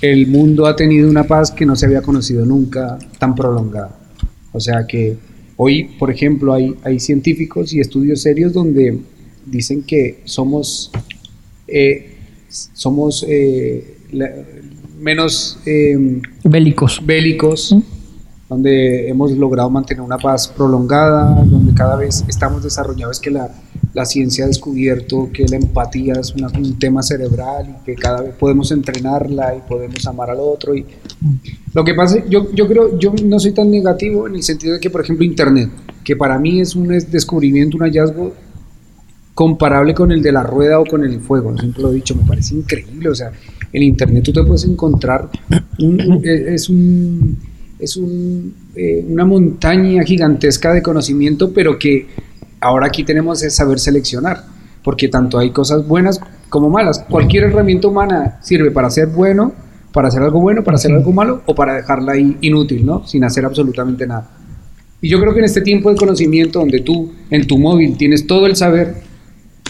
el mundo ha tenido una paz que no se había conocido nunca tan prolongada. O sea que hoy, por ejemplo, hay, hay científicos y estudios serios donde dicen que somos, eh, somos eh, la- menos... eh, Bélicos. bélicos, donde hemos logrado mantener una paz prolongada, donde cada vez estamos desarrollados, es que la, la ciencia ha descubierto que la empatía es un tema cerebral y que cada vez podemos entrenarla y podemos amar al otro. Y lo que pasa, yo, yo creo, yo no soy tan negativo en el sentido de que, por ejemplo, Internet, que para mí es un es- descubrimiento, un hallazgo comparable con el de la rueda o con el fuego. Siempre lo he dicho, me parece increíble. O sea, en Internet tú te puedes encontrar, eh, es, un, es un, eh, una montaña gigantesca de conocimiento, pero que ahora aquí tenemos es saber seleccionar, porque tanto hay cosas buenas como malas. Cualquier herramienta humana sirve para ser bueno, para hacer algo bueno, para hacer algo malo o para dejarla ahí inútil, ¿no? Sin hacer absolutamente nada. Y yo creo que en este tiempo de conocimiento donde tú en tu móvil tienes todo el saber,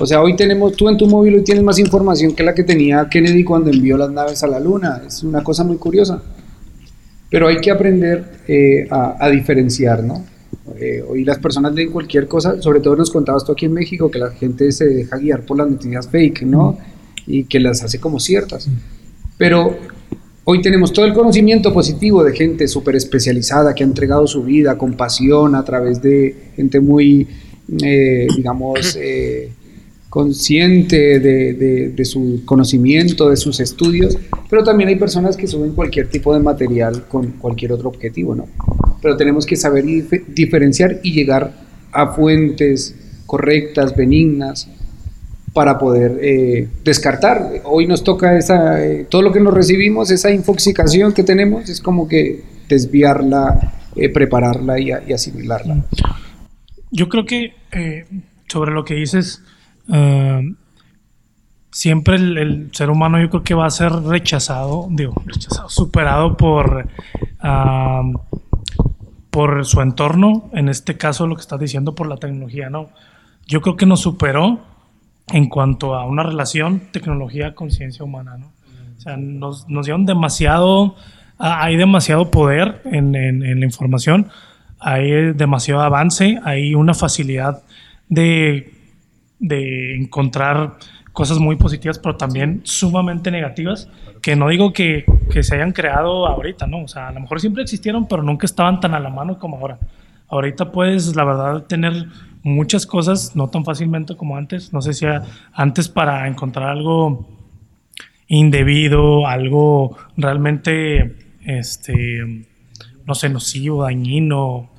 o sea, hoy tenemos, tú en tu móvil hoy tienes más información que la que tenía Kennedy cuando envió las naves a la luna. Es una cosa muy curiosa. Pero hay que aprender eh, a, a diferenciar, ¿no? Eh, hoy las personas leen cualquier cosa, sobre todo nos contabas tú aquí en México que la gente se deja guiar por las noticias fake, ¿no? Y que las hace como ciertas. Pero hoy tenemos todo el conocimiento positivo de gente súper especializada que ha entregado su vida con pasión a través de gente muy, eh, digamos, eh, consciente de, de- de su conocimiento, de sus estudios, pero también hay personas que suben cualquier tipo de material con cualquier otro objetivo, ¿no? Pero tenemos que saber dif- diferenciar y llegar a fuentes correctas, benignas, para poder eh, descartar. Hoy nos toca esa, eh, todo lo que nos recibimos, esa infoxicación que tenemos, es como que desviarla, eh, prepararla y, asimilarla. Yo creo que sobre lo que dices, siempre el, el ser humano yo creo que va a ser rechazado, digo, rechazado, superado por, ah, por su entorno, en este caso lo que estás diciendo por la tecnología, ¿no? Yo creo que nos superó en cuanto a una relación tecnología-conciencia humana, ¿no? O sea, nos, nos dieron demasiado, ah, hay demasiado poder en, en- en la información, hay demasiado avance, hay una facilidad de, de encontrar cosas muy positivas, pero también sumamente negativas, que no digo que, que se hayan creado ahorita, ¿no? O sea, a lo mejor siempre existieron, pero nunca estaban tan a la mano como ahora. Ahorita puedes, la verdad, tener muchas cosas, no tan fácilmente como antes. No sé si a- antes para encontrar algo indebido, algo realmente, este, no sé, nocivo, dañino.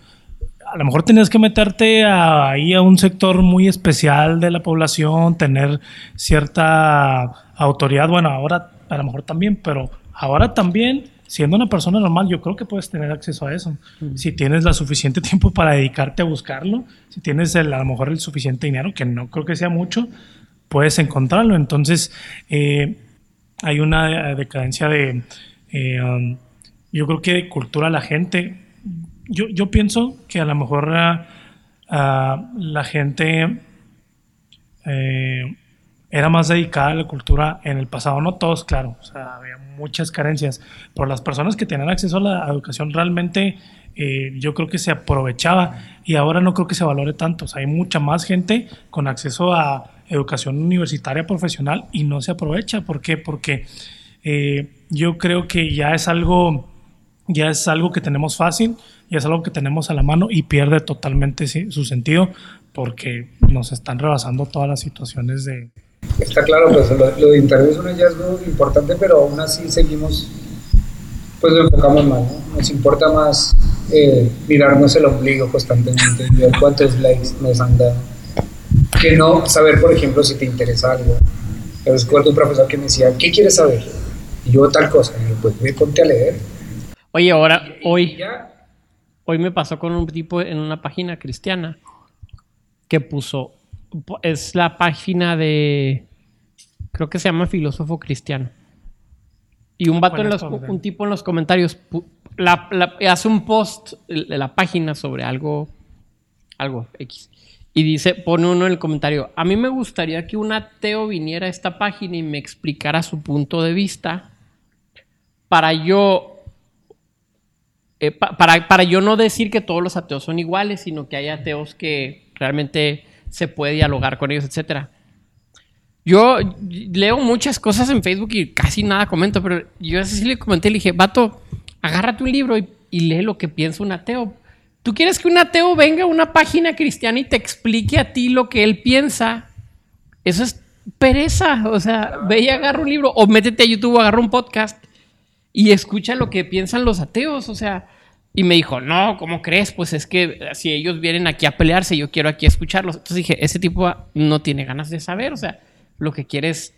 A lo mejor tenías que meterte a- ahí a un sector muy especial de la población, tener cierta autoridad. Bueno, ahora a lo mejor también, pero ahora también, siendo una persona normal, yo creo que puedes tener acceso a eso. Si tienes la suficiente tiempo para dedicarte a buscarlo, si tienes el- a lo mejor el suficiente dinero, que no creo que sea mucho, puedes encontrarlo. Entonces, eh, hay una decadencia de, eh, um, yo creo que de cultura a la gente. Yo, yo pienso que a lo mejor ah, ah, la gente eh, era más dedicada a la cultura en el pasado, no todos, claro, o sea, había muchas carencias, pero las personas que tenían acceso a la educación realmente eh, yo creo que se aprovechaba y ahora no creo que se valore tanto, o sea, hay mucha más gente con acceso a educación universitaria profesional y no se aprovecha, ¿por qué? Porque eh, yo creo que ya es algo ya es algo que tenemos fácil, ya es algo que tenemos a la mano y pierde totalmente su sentido porque nos están rebasando todas las situaciones de... Está claro, pues lo, de Internet es un hallazgo importante, pero aún así seguimos, pues lo enfocamos mal, ¿no? Nos importa más eh, mirarnos el ombligo constantemente y ver cuántos likes nos han dado, que no saber, por ejemplo, si te interesa algo. Yo recuerdo un profesor que me decía, ¿qué quieres saber? Y yo tal cosa, y yo, pues me ponte a leer Oye, ahora, hoy, hoy me pasó con un tipo en una página cristiana que puso, es la página de, creo que se llama Filósofo Cristiano. Y un vato, en los, un tipo en los comentarios, hace un post de la página sobre algo, algo X. Y dice, pone uno en el comentario, a mí me gustaría que un ateo viniera a esta página y me explicara su punto de vista para yo eh, para, para yo no decir que todos los ateos son iguales, sino que hay ateos que realmente se puede dialogar con ellos, etc. Yo leo muchas cosas en Facebook y casi nada comento, pero yo así le comenté, le dije, vato, agárrate un libro y, lee lo que piensa un ateo. ¿Tú quieres que un ateo venga a una página cristiana y te explique a ti lo que él piensa? Eso es pereza. O sea, ve y agarra un libro o métete a YouTube agarra un podcast y escucha lo que piensan los ateos, o sea, y me dijo, no, ¿cómo crees? Pues es que si ellos vienen aquí a pelearse, yo quiero aquí escucharlos. Entonces dije, ese tipo no tiene ganas de saber, o sea, lo que quiere es,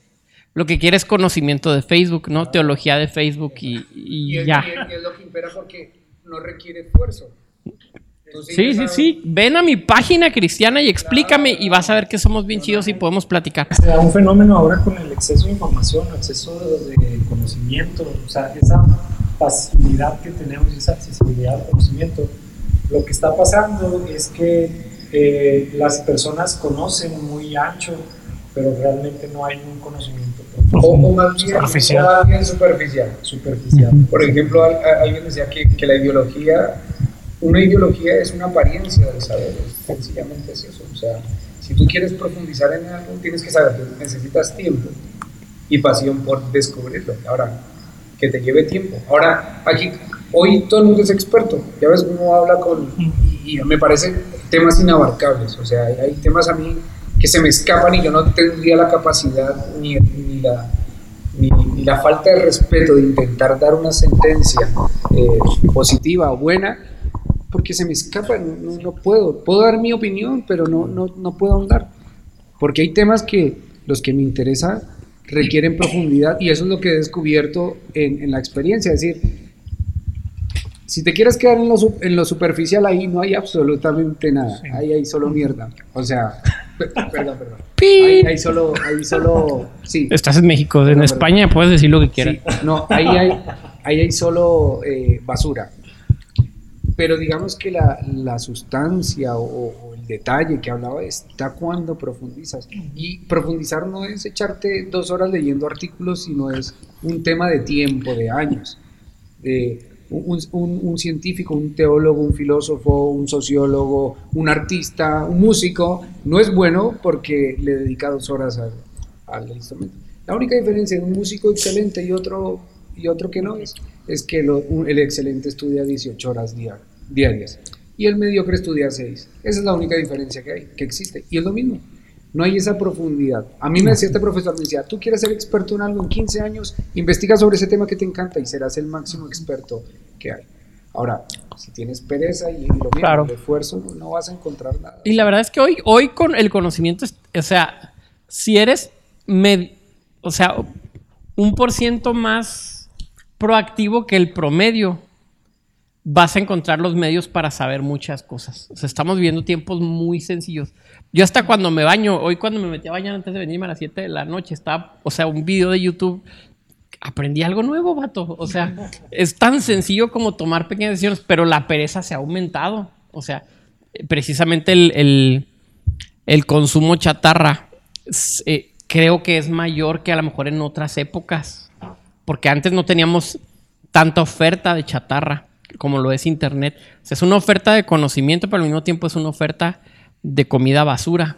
lo que quiere es conocimiento de Facebook, ¿no? Teología de Facebook y, y, ya. Y es lo que impera porque no requiere esfuerzo. Sí, sí, sí. Ven a mi página cristiana y explícame y vas a ver que somos bien chidos y podemos platicar. Se da un fenómeno ahora con el exceso de información, exceso de conocimiento, o sea, esa facilidad que tenemos, esa accesibilidad al conocimiento. Lo que está pasando es que eh, las personas conocen muy ancho, pero realmente no hay un conocimiento o, más bien, superficial. superficial. superficial. Por ejemplo, alguien decía que, que la ideología una ideología es una apariencia del saber, sencillamente es eso. O sea, si tú quieres profundizar en algo, tienes que saber necesitas tiempo y pasión por descubrirlo. Ahora, que te lleve tiempo. Ahora, aquí, hoy todo el mundo es experto. Ya ves cómo habla con. Y, me parecen temas inabarcables. O sea, hay, temas a mí que se me escapan y yo no tendría la capacidad ni, ni la. Ni, la falta de respeto de intentar dar una sentencia eh, positiva o buena porque se me escapa, no, no, puedo. Puedo dar mi opinión, pero no, no, no puedo ahondar. Porque hay temas que los que me interesan requieren profundidad y eso es lo que he descubierto en, en la experiencia. Es decir, si te quieres quedar en lo, en lo superficial, ahí no hay absolutamente nada. Ahí hay solo mierda. O sea, perdón, perdón. Ahí hay solo, ahí solo, sí. Estás en México, en España puedes decir lo que quieras. no, ahí hay, ahí hay solo eh, basura pero digamos que la, la sustancia o, el detalle que hablaba está cuando profundizas. Y profundizar no es echarte dos horas leyendo artículos, sino es un tema de tiempo, de años. un, un, un, científico, un teólogo, un filósofo, un sociólogo, un artista, un músico, no es bueno porque le dedica dos horas al instrumento. La única diferencia de un músico excelente y otro y otro que no es, es que el excelente estudia 18 horas diarias y el mediocre estudia 6. Esa es la única diferencia que hay, que existe. Y es lo mismo. No hay esa profundidad. A mí me decía este profesor, me decía, tú quieres ser experto en algo en 15 años, investiga sobre ese tema que te encanta y serás el máximo experto que hay. Ahora, si tienes pereza y lo mismo, el esfuerzo, no, vas a encontrar nada. Y la verdad es que hoy, hoy con el conocimiento, o sea, si eres, o sea, un por ciento más proactivo que el promedio, vas a encontrar los medios para saber muchas cosas. O sea, estamos viviendo tiempos muy sencillos. Yo hasta cuando me baño, hoy cuando me metí a bañar antes de venirme a las 7 de la noche, estaba, o sea, un video de YouTube, aprendí algo nuevo, vato. O sea, es tan sencillo como tomar pequeñas decisiones, pero la pereza se ha aumentado. O sea, precisamente el, el, consumo chatarra. Eh, creo que es mayor que a lo mejor en otras épocas. Porque antes no teníamos tanta oferta de chatarra como lo es Internet. O sea, es una oferta de conocimiento, pero al mismo tiempo es una oferta de comida basura.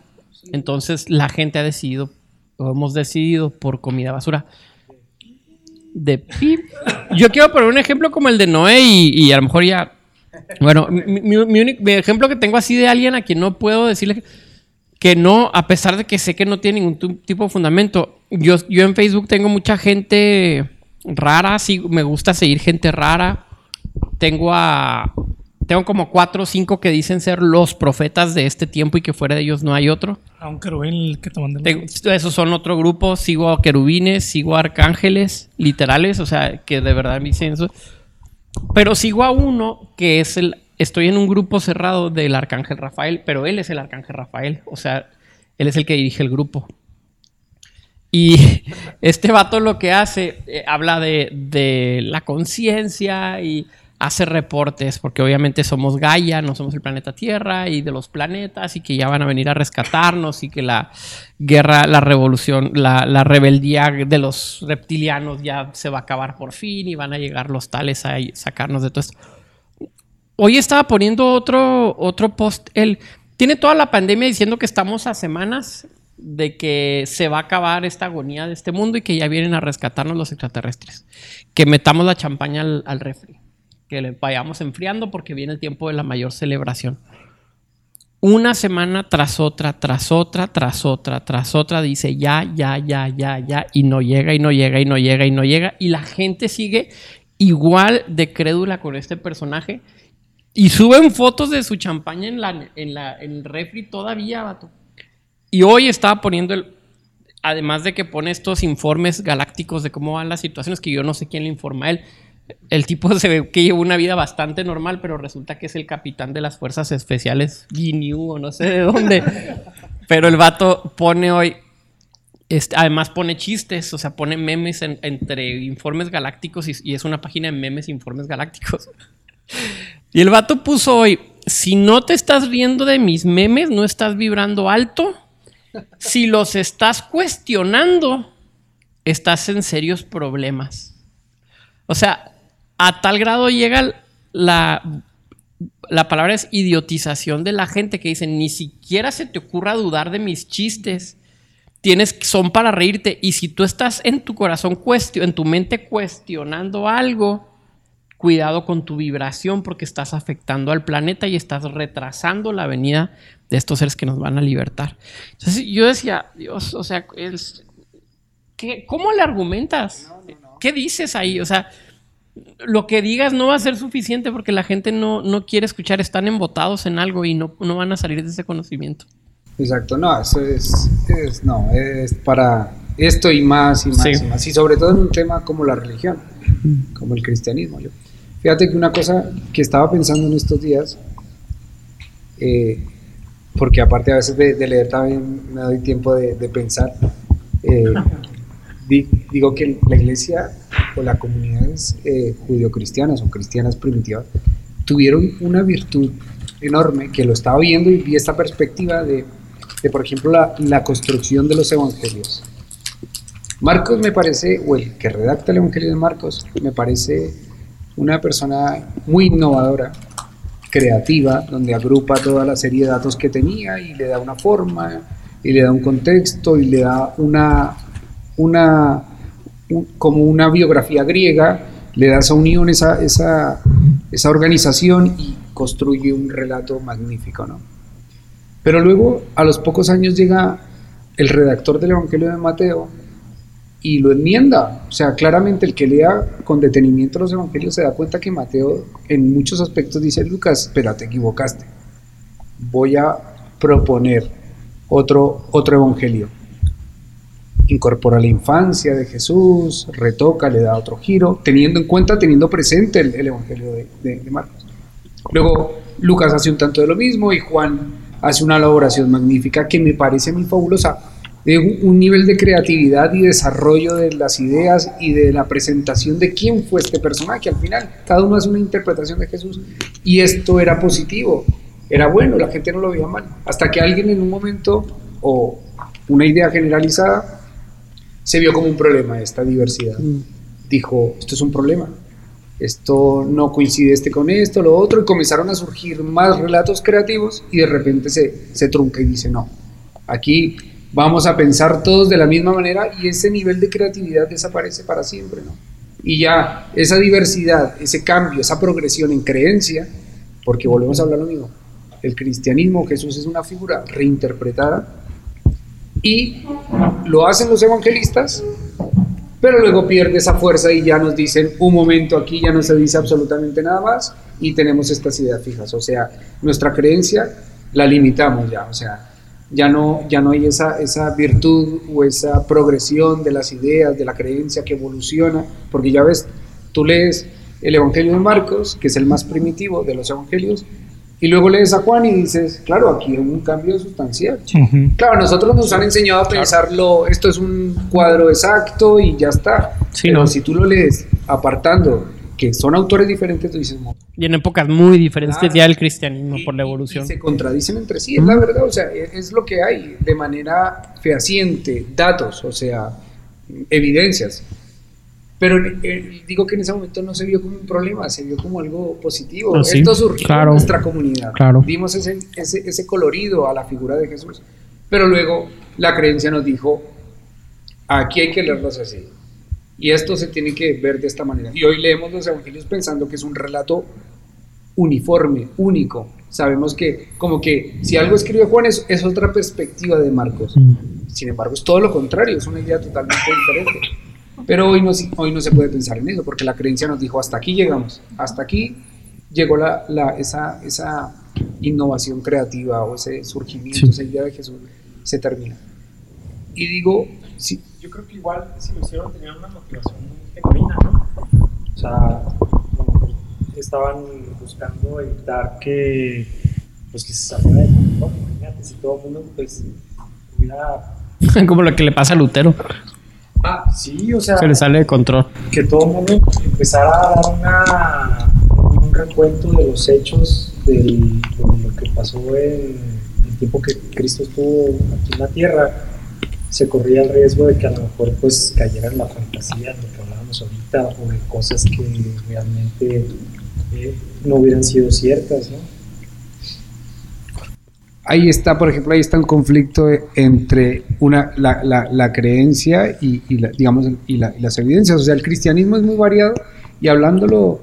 Entonces la gente ha decidido, o hemos decidido por comida basura. De pip. Yo quiero poner un ejemplo como el de Noé y, a lo mejor ya... Bueno, mi, mi- mi ejemplo que tengo así de alguien a quien no puedo decirle que no, a pesar de que sé que no tiene ningún tipo de fundamento. Yo, yo en Facebook tengo mucha gente rara, sí, me gusta seguir gente rara. Tengo a. Tengo como cuatro o cinco que dicen ser los profetas de este tiempo y que fuera de ellos no hay otro. A un querubín que te mandé. Tengo- esos son otro grupo. Sigo a querubines, sigo a arcángeles literales, o sea, que de verdad me dicen eso. Pero sigo a uno que es el. Estoy en un grupo cerrado del arcángel Rafael, pero él es el arcángel Rafael. O sea, él es el que dirige el grupo. Y este vato lo que hace, eh, habla de, de la conciencia y hace reportes, porque obviamente somos Gaia, no somos el planeta Tierra, y de los planetas, y que ya van a venir a rescatarnos, y que la guerra, la revolución, la, la rebeldía de los reptilianos ya se va a acabar por fin, y van a llegar los tales a sacarnos de todo esto. Hoy estaba poniendo otro, otro post, él tiene toda la pandemia diciendo que estamos a semanas de que se va a acabar esta agonía de este mundo y que ya vienen a rescatarnos los extraterrestres. Que metamos la champaña al, refri. Que le vayamos enfriando porque viene el tiempo de la mayor celebración. Una semana tras otra, tras otra, tras otra, tras otra, dice ya, ya, ya, ya, ya, y no llega, y no llega, y no llega, y no llega, y la gente sigue igual de crédula con este personaje y suben fotos de su champaña en, la, en, la, en el refri todavía, vato. Y hoy estaba poniendo el. Además de que pone estos informes galácticos de cómo van las situaciones, que yo no sé quién le informa a él. El tipo se ve que lleva una vida bastante normal, pero resulta que es el capitán de las fuerzas especiales Ginyu o no sé de dónde. Pero el vato pone hoy. este, además pone chistes, o sea, pone memes en- entre informes galácticos y, y es una página de memes e informes galácticos. Y el vato puso hoy, si no te estás riendo de mis memes, no estás vibrando alto. Si los estás cuestionando, estás en serios problemas. O sea, a tal grado llega la, la palabra es idiotización de la gente que dicen, ni siquiera se te ocurra dudar de mis chistes. Tienes, son para reírte. Y si tú estás en tu corazón, en tu mente cuestionando algo, cuidado con tu vibración porque estás afectando al planeta y estás retrasando la venida de estos seres que nos van a libertar. Entonces yo decía, Dios, o sea, es- ¿qué- ¿cómo le argumentas? ¿Qué dices ahí? O sea, lo que digas no va a ser suficiente porque la gente no, no quiere escuchar, están embotados en algo y no, no van a salir de ese conocimiento. Exacto, no, eso es, es- no, es para esto y más y más Sí. y más, y sobre todo en un tema como la religión, como el cristianismo. Yo. Fíjate que una cosa que estaba pensando en estos días, eh, porque aparte a veces de, de leer también me doy tiempo de, de pensar, eh, di- digo que la iglesia o las comunidades eh, judio-cristianas o cristianas primitivas tuvieron una virtud enorme que lo estaba viendo y vi esta perspectiva de, de, por ejemplo, la, la construcción de los evangelios. Marcos me parece, o el que redacta el Evangelio de Marcos, me parece una persona muy innovadora, creativa, donde agrupa toda la serie de datos que tenía y le da una forma, y le da un contexto, y le da una, una un- como una biografía griega, le da esa unión, esa, esa, esa organización y construye un relato magnífico, ¿no? Pero luego, a los pocos años, llega el redactor del Evangelio de Mateo y lo enmienda. O sea, claramente el que lea con detenimiento los Evangelios se da cuenta que Mateo en muchos aspectos dice, Lucas, espera, te equivocaste. Voy a proponer otro, otro Evangelio. Incorpora la infancia de Jesús, retoca, le da otro giro, teniendo en cuenta, teniendo presente el, el Evangelio de, de- de Marcos. Luego Lucas hace un tanto de lo mismo y Juan hace una elaboración magnífica que me parece muy fabulosa, de un, nivel de creatividad y desarrollo de las ideas y de la presentación de quién fue este personaje. Al final, cada uno hace una interpretación de Jesús y esto era positivo, era bueno, la gente no lo veía mal, hasta que alguien en un momento o una idea generalizada se vio como un problema esta diversidad. Dijo, esto es un problema, esto no coincide este con esto, lo otro, y comenzaron a surgir más relatos creativos y de repente se, se trunca y dice, no, aquí vamos a pensar todos de la misma manera y ese nivel de creatividad desaparece para siempre, ¿no? Y ya esa diversidad, ese cambio, esa progresión en creencia, porque volvemos a hablar lo mismo, el cristianismo, Jesús es una figura reinterpretada y lo hacen los evangelistas, pero luego pierde esa fuerza y ya nos dicen, un momento aquí ya no se dice absolutamente nada más y tenemos estas ideas fijas, o sea, nuestra creencia la limitamos ya, o sea, ya no, ya no hay esa, esa virtud o esa progresión de las ideas, de la creencia que evoluciona, porque ya ves, tú lees el Evangelio de Marcos, que es el más primitivo de los Evangelios, y luego lees a Juan y dices, claro, aquí hay un cambio sustancial. Claro, nosotros nos han enseñado a pensarlo, esto es un cuadro exacto y ya está. Pero si tú lo lees apartando que son autores diferentes, tú dices... Y en épocas muy diferentes ya el cristianismo por la evolución. se contradicen entre sí, es la verdad, o sea, e, es, lo que hay de manera fehaciente, datos, o sea, evidencias. Pero eh, digo que en ese momento no se vio como un problema, se vio como algo positivo. Ah, Esto surgió en nuestra comunidad. Claro. Dimos ese, ese, ese colorido a la figura de Jesús. Pero luego la creencia nos dijo, aquí hay que leerlos así y esto se tiene que ver de esta manera. Y hoy leemos los evangelios pensando que es un relato uniforme, único. Sabemos que como que si algo escribe Juan es, es otra perspectiva de Marcos. Mm. Sin embargo, es todo lo contrario, es una idea totalmente diferente. Pero hoy no, hoy no se puede pensar en eso, porque la creencia nos dijo, hasta aquí llegamos, hasta aquí llegó la, la, esa, esa innovación creativa o ese surgimiento, esa idea de Jesús, se termina. Y digo, sí, yo creo que igual si lo hicieron tenían una motivación genuina, ¿no? O sea, estaban buscando evitar que, pues, que se saliera de control. Imagínate, si todo el mundo pues, hubiera... Como lo que le pasa a Lutero. Ah, sí, o sea... Se le sale de control. Que todo el mundo empezara a dar una, un recuento de los hechos del, de lo que pasó en el tiempo que Cristo estuvo aquí en la tierra se corría el riesgo de que a lo mejor pues cayera en la fantasía de lo que hablábamos ahorita o de cosas que realmente eh, no hubieran sido ciertas, ¿no? Ahí está, por ejemplo, ahí está un conflicto entre una, la, la, la creencia y, y digamos, y, las evidencias. O sea, el cristianismo es muy variado y hablándolo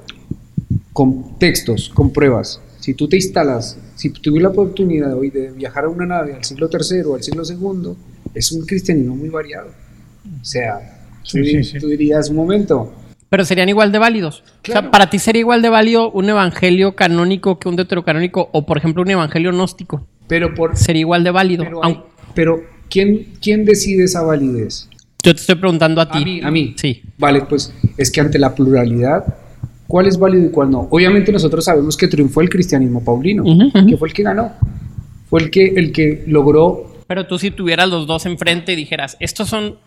con textos, con pruebas. Si tú te instalas, si tuviste la oportunidad hoy de viajar a una nave al siglo III o al siglo II, es un cristianismo muy variado. O sea, tú, dirías un momento. Pero serían igual de válidos. O sea, para ti sería igual de válido un evangelio canónico que un deuterocanónico o, por ejemplo, un evangelio gnóstico. Pero por, sería igual de válido. Pero, ¿quién, ¿quién decide esa validez? Yo te estoy preguntando a ti. A mí, a mí. Sí. Vale, pues es que ante la pluralidad, ¿cuál es válido y cuál no? Obviamente nosotros sabemos que triunfó el cristianismo paulino, que fue el que ganó. Fue el que, el que logró pero tú si tuvieras los dos enfrente y dijeras, estos son,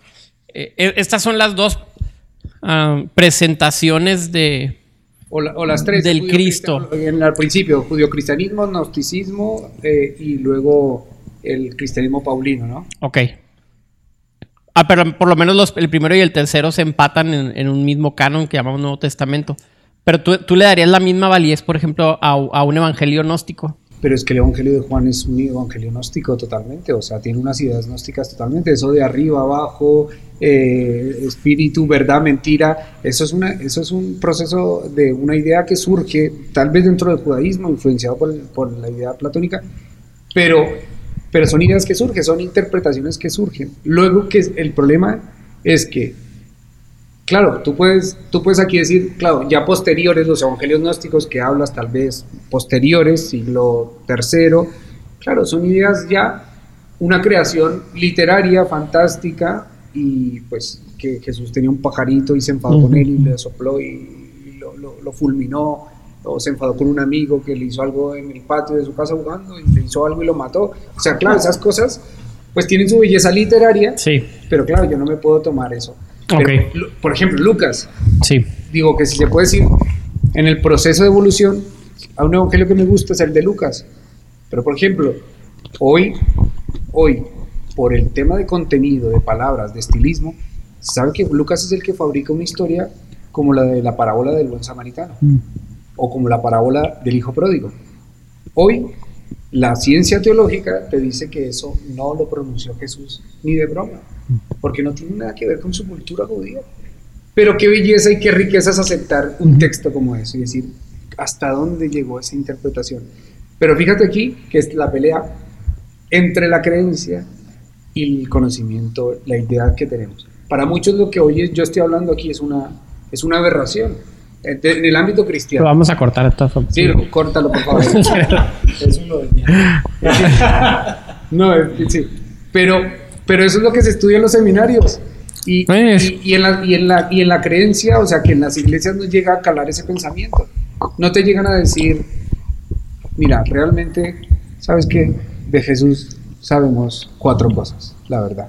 eh, eh, estas son las dos ah, presentaciones de... O, las tres. Del Cristo. En el principio, judio-cristianismo, gnosticismo eh, y luego el cristianismo paulino, ¿no? Ok. Ah, pero por lo menos el primero y el tercero se empatan en, un mismo canon que llamamos Nuevo Testamento. Pero tú, le darías la misma validez, por ejemplo, a, a un evangelio gnóstico pero es que el Evangelio de Juan es un evangelio gnóstico totalmente, o sea, tiene unas ideas gnósticas totalmente, eso de arriba, abajo, eh, espíritu, verdad, mentira, eso es, una, eso es un proceso de una idea que surge tal vez dentro del judaísmo, influenciado por, por la idea platónica, pero, pero son ideas que surgen, son interpretaciones que surgen. Luego que el problema es que Claro, tú puedes, tú puedes aquí decir, claro, ya posteriores, los evangelios gnósticos que hablas tal vez posteriores, siglo tercero, claro, son ideas ya, una creación literaria fantástica y pues que Jesús tenía un pajarito y se enfadó con él y le sopló y, lo, fulminó, o se enfadó con un amigo que le hizo algo en el patio de su casa jugando y le hizo algo y lo mató. O sea, claro, esas cosas pues tienen su belleza literaria, sí. pero claro, yo no me puedo tomar eso por ejemplo, Lucas. Sí. Digo que si se puede decir, en el proceso de evolución, a un evangelio que me gusta es el de Lucas. Pero, por ejemplo, hoy, hoy, por el tema de contenido, de palabras, de estilismo, sabe que Lucas es el que fabrica una historia como la de la parábola del buen samaritano Mm. o como la parábola del hijo pródigo. Hoy la ciencia teológica te dice que eso no lo pronunció Jesús ni de broma, porque no tiene nada que ver con su cultura judía. Pero qué belleza y qué riqueza es aceptar un texto como eso y decir hasta dónde llegó esa interpretación. Pero fíjate aquí que es la pelea entre la creencia y el conocimiento, la idea que tenemos. Para muchos lo que hoy yo estoy hablando aquí es una, es una aberración en en el ámbito Lo cristiano. vamos a cortar de todas formas. Sí, córtalo, por favor. Eso lo venía. No, es que sí. Pero, pero eso es lo que se estudia en los seminarios. Y, y, y en la, y, en la, y en la creencia, o sea, que en las iglesias no llega a calar ese pensamiento. No te llegan a decir, mira, realmente, ¿sabes qué? De Jesús sabemos cuatro cosas, la verdad.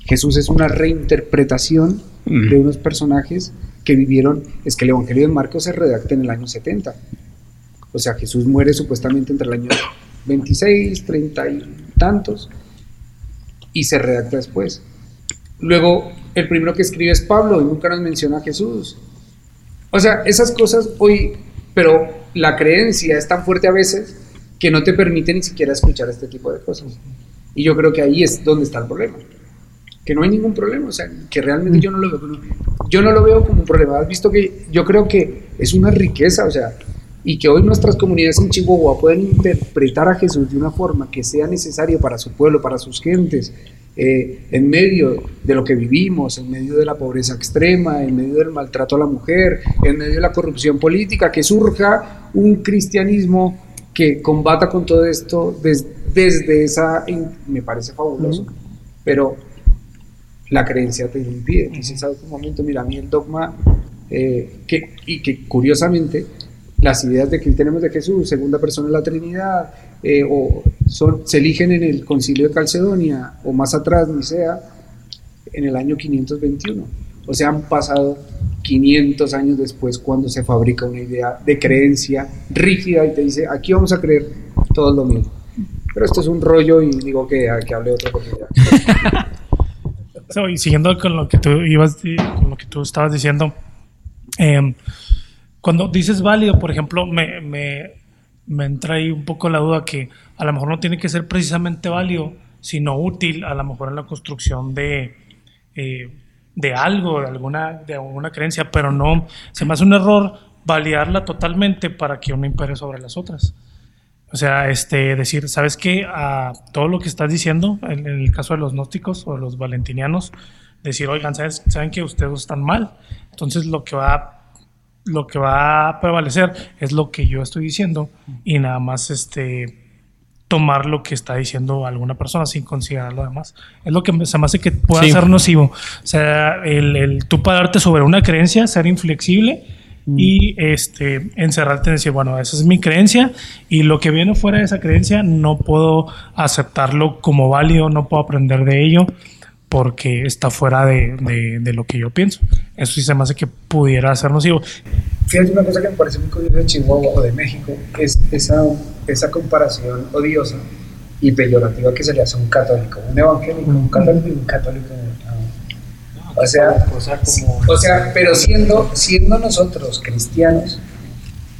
Jesús es una reinterpretación de unos personajes que vivieron, es que el Evangelio de Marcos se redacta en el año 70. O sea, Jesús muere supuestamente entre el año 26, 30 y tantos, y se redacta después. Luego, el primero que escribe es Pablo y nunca nos menciona a Jesús. O sea, esas cosas hoy, pero la creencia es tan fuerte a veces que no te permite ni siquiera escuchar este tipo de cosas. Y yo creo que ahí es donde está el problema. Que no hay ningún problema, o sea, que realmente yo no lo veo yo no lo veo como un problema. Has visto que yo creo que es una riqueza, o sea, y que hoy nuestras comunidades en Chihuahua pueden interpretar a Jesús de una forma que sea necesaria para su pueblo, para sus gentes, eh, en medio de lo que vivimos, en medio de la pobreza extrema, en medio del maltrato a la mujer, en medio de la corrupción política, que surja un cristianismo que combata con todo esto des- desde esa, me parece fabuloso, pero la creencia te lo impide. Dices, ¿sabes? Un momento, mira, a mí el dogma, eh, que, y que curiosamente las ideas de que tenemos de Jesús, segunda persona de la Trinidad, eh, o son, se eligen en el concilio de Calcedonia, o más atrás, Nicea, en el año 521. O sea, han pasado 500 años después cuando se fabrica una idea de creencia rígida y te dice, aquí vamos a creer todo lo mismo. Pero esto es un rollo y digo que, que hable otra oportunidad. So, y siguiendo con lo que tú ibas, con lo que tú estabas diciendo, em, cuando dices válido, por ejemplo, me, me, me entra ahí un poco la duda que a lo mejor no tiene que ser precisamente válido, sino útil, a lo mejor en la construcción de, eh, de algo, de alguna, de alguna creencia, pero no, se me hace un error validarla totalmente para que uno impere sobre las otras. O sea, este, decir, ¿sabes qué? A todo lo que estás diciendo, en, en el caso de los gnósticos o los valentinianos, decir, oigan, ¿sabes? ¿saben que ustedes están mal? Entonces lo que va, lo que va a prevalecer es lo que yo estoy diciendo y nada más este, tomar lo que está diciendo alguna persona sin considerar lo demás. Es lo que se me hace que pueda Sí. ser nocivo. O sea, el, el tú pararte sobre una creencia, ser inflexible y este, encerrarte en decir, bueno, esa es mi creencia y lo que viene fuera de esa creencia no puedo aceptarlo como válido, no puedo aprender de ello porque está fuera de, de- de lo que yo pienso. Eso sí se me hace que pudiera ser nocivo. Fíjate una cosa que me parece muy curiosa de Chihuahua o de México, es esa, esa comparación odiosa y peyorativa que se le hace a un católico, un evangélico, un católico y un católico. O sea, como o sea, pero siendo, siendo nosotros cristianos,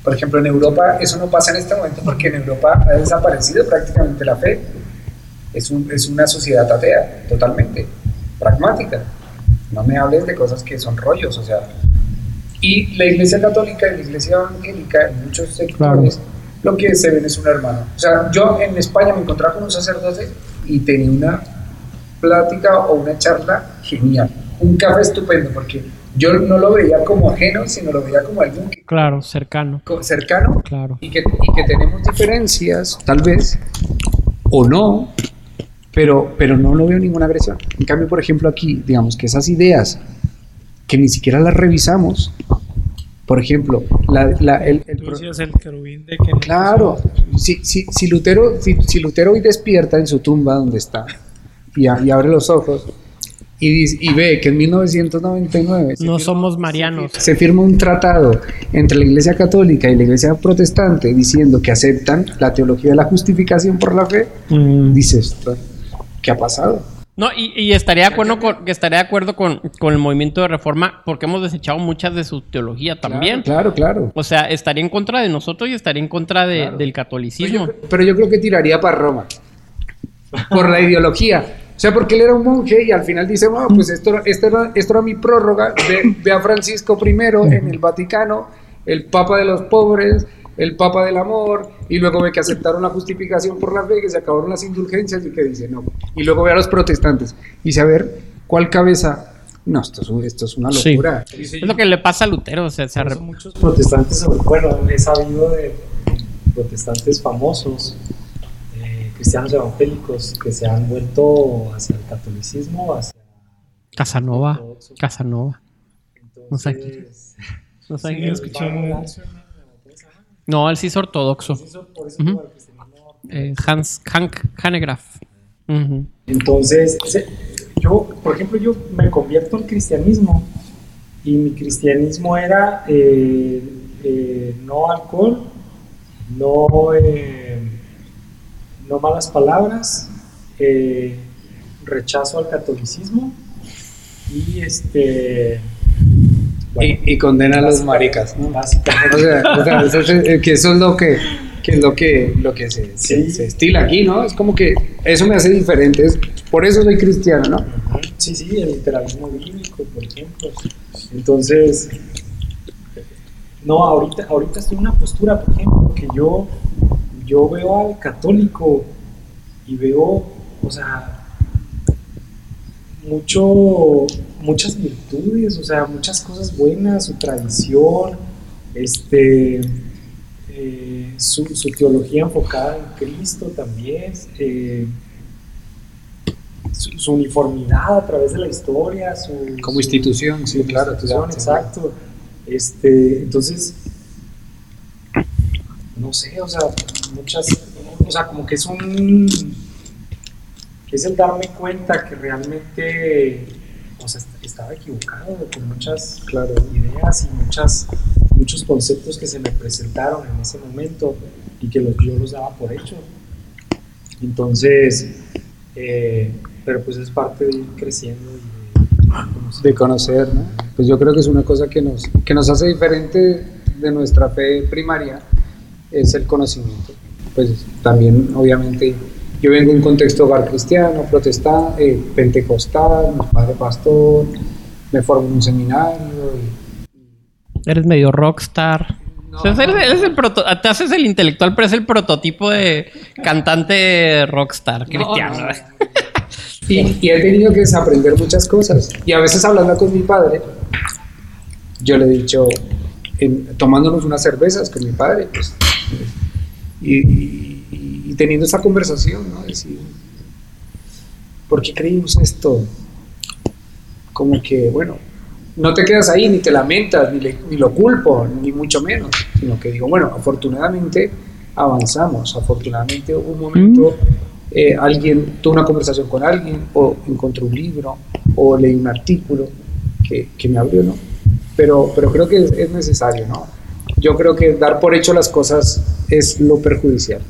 por ejemplo, en Europa eso no pasa en este momento porque en Europa ha desaparecido prácticamente la fe. Es, un- es una sociedad atea, totalmente, pragmática. No me hables de cosas que son rollos, o sea. Y la iglesia católica y la iglesia evangélica, en muchos sectores, lo que se ven es un hermano. O sea, yo en España me encontraba con un sacerdote y tenía una plática o una charla genial. Un café estupendo, porque yo no lo veía como ajeno, sino lo veía como alguien que- Claro, cercano. cercano Claro. y que, y que tenemos diferencias, tal vez, o no, pero, pero no lo veo ninguna agresión. En cambio, por ejemplo, aquí, digamos que esas ideas que ni siquiera las revisamos, por ejemplo, la, la- el, el Tú pro- decías el querubín de que... Claro, si, si, si, Lutero, si, si Lutero hoy despierta en su tumba donde está y, a- y abre los ojos y, dice- y ve que en 1999 se No firma- somos marianos. se firma un tratado entre la Iglesia Católica y la Iglesia Protestante diciendo que aceptan la teología de la justificación por la fe, Mm. dices, ¿qué ha pasado? No, y, y estaría de acuerdo, con, que estaría de acuerdo con, con el movimiento de reforma porque hemos desechado muchas de su teología también. Claro, claro. O sea, estaría en contra de nosotros y estaría en contra de- Claro. del Pero catolicismo. yo, pero yo creo que tiraría para Roma. Por la ideología. O sea, porque él era un monje y al final dice, bueno, pues esto, esto, era, esto era mi prórroga. Ve, ve a Francisco I en el Vaticano, el Papa de los pobres, el Papa del amor, y luego ve que aceptaron la justificación por la fe, que se acabaron las indulgencias y que dice, no. Y luego ve a los protestantes y dice, a ver, ¿cuál cabeza? No, esto es, esto es una Sí. locura. Es lo que le pasa a Lutero. O sea, se muchos protestantes, bueno, he sabido de protestantes famosos, cristianos evangélicos, que se han vuelto hacia el catolicismo, hacia Casanova. Casanova. No sé. Entonces, No sé yo escuché. ¿cómo No, él sí es ortodoxo. se hizo? Por eso Ujú. como el cristianismo Eh, Hans Hank Hanegraaff. Ujú. Entonces, se- yo, por ejemplo, yo me convierto al cristianismo y mi cristianismo era eh, eh, no alcohol, no, eh, no malas palabras, eh, rechazo al catolicismo y este... bueno, Y, y condena a los maricas, ¿no? básicamente, O sea, o sea, eso es- eh, que eso es lo que, que es lo que, lo que se, se- estila aquí, ¿no? Es como que eso me hace diferente. es- por eso soy cristiano, ¿no? Sí, sí, el literalismo bíblico, por ejemplo. Entonces, no, ahorita, ahorita estoy en una postura, por ejemplo, que yo, yo veo al católico y veo, o sea, mucho, muchas virtudes, o sea, muchas cosas buenas, su tradición, este, eh, su, su teología enfocada en Cristo también. eh, su, su uniformidad a través de la historia, su, Como institución, sí, claro. institución, exacto. Este, entonces, no sé, o sea, muchas, o sea, como que es un, que es el darme cuenta que realmente, o sea, est- estaba equivocado con muchas Claro. ideas y muchas, muchos conceptos que se me presentaron en ese momento y que los, yo los daba por hecho. Entonces, eh, pero pues es parte de ir creciendo y de conocer. De conocer, ¿no? Pues yo creo que es una cosa que nos, que nos hace diferente de nuestra fe primaria, es el conocimiento. Pues también, obviamente, yo vengo de un contexto hogar cristiano, protestante, eh, pentecostal, mi padre pastor, me formé en un seminario y Eres medio rockstar. O sea, eres, eres el proto- te haces el intelectual, pero es el prototipo de cantante rockstar cristiano. No, no. Y, y he tenido que desaprender muchas cosas. Y a veces hablando con mi padre, yo le he dicho, en- tomándonos unas cervezas con mi padre, pues, y, y- y teniendo esta conversación, ¿no? Decir, ¿por qué creímos esto? Como que, bueno, no te quedas ahí, ni te lamentas, ni, le- ni lo culpo, ni mucho menos, sino que digo, bueno, afortunadamente avanzamos, afortunadamente hubo un momento, eh, alguien tuvo una conversación con alguien, o encontró un libro, o leí un artículo que, que me abrió, ¿no? Pero, pero creo que es, es necesario, ¿no? Yo creo que dar por hecho las cosas es lo perjudicial.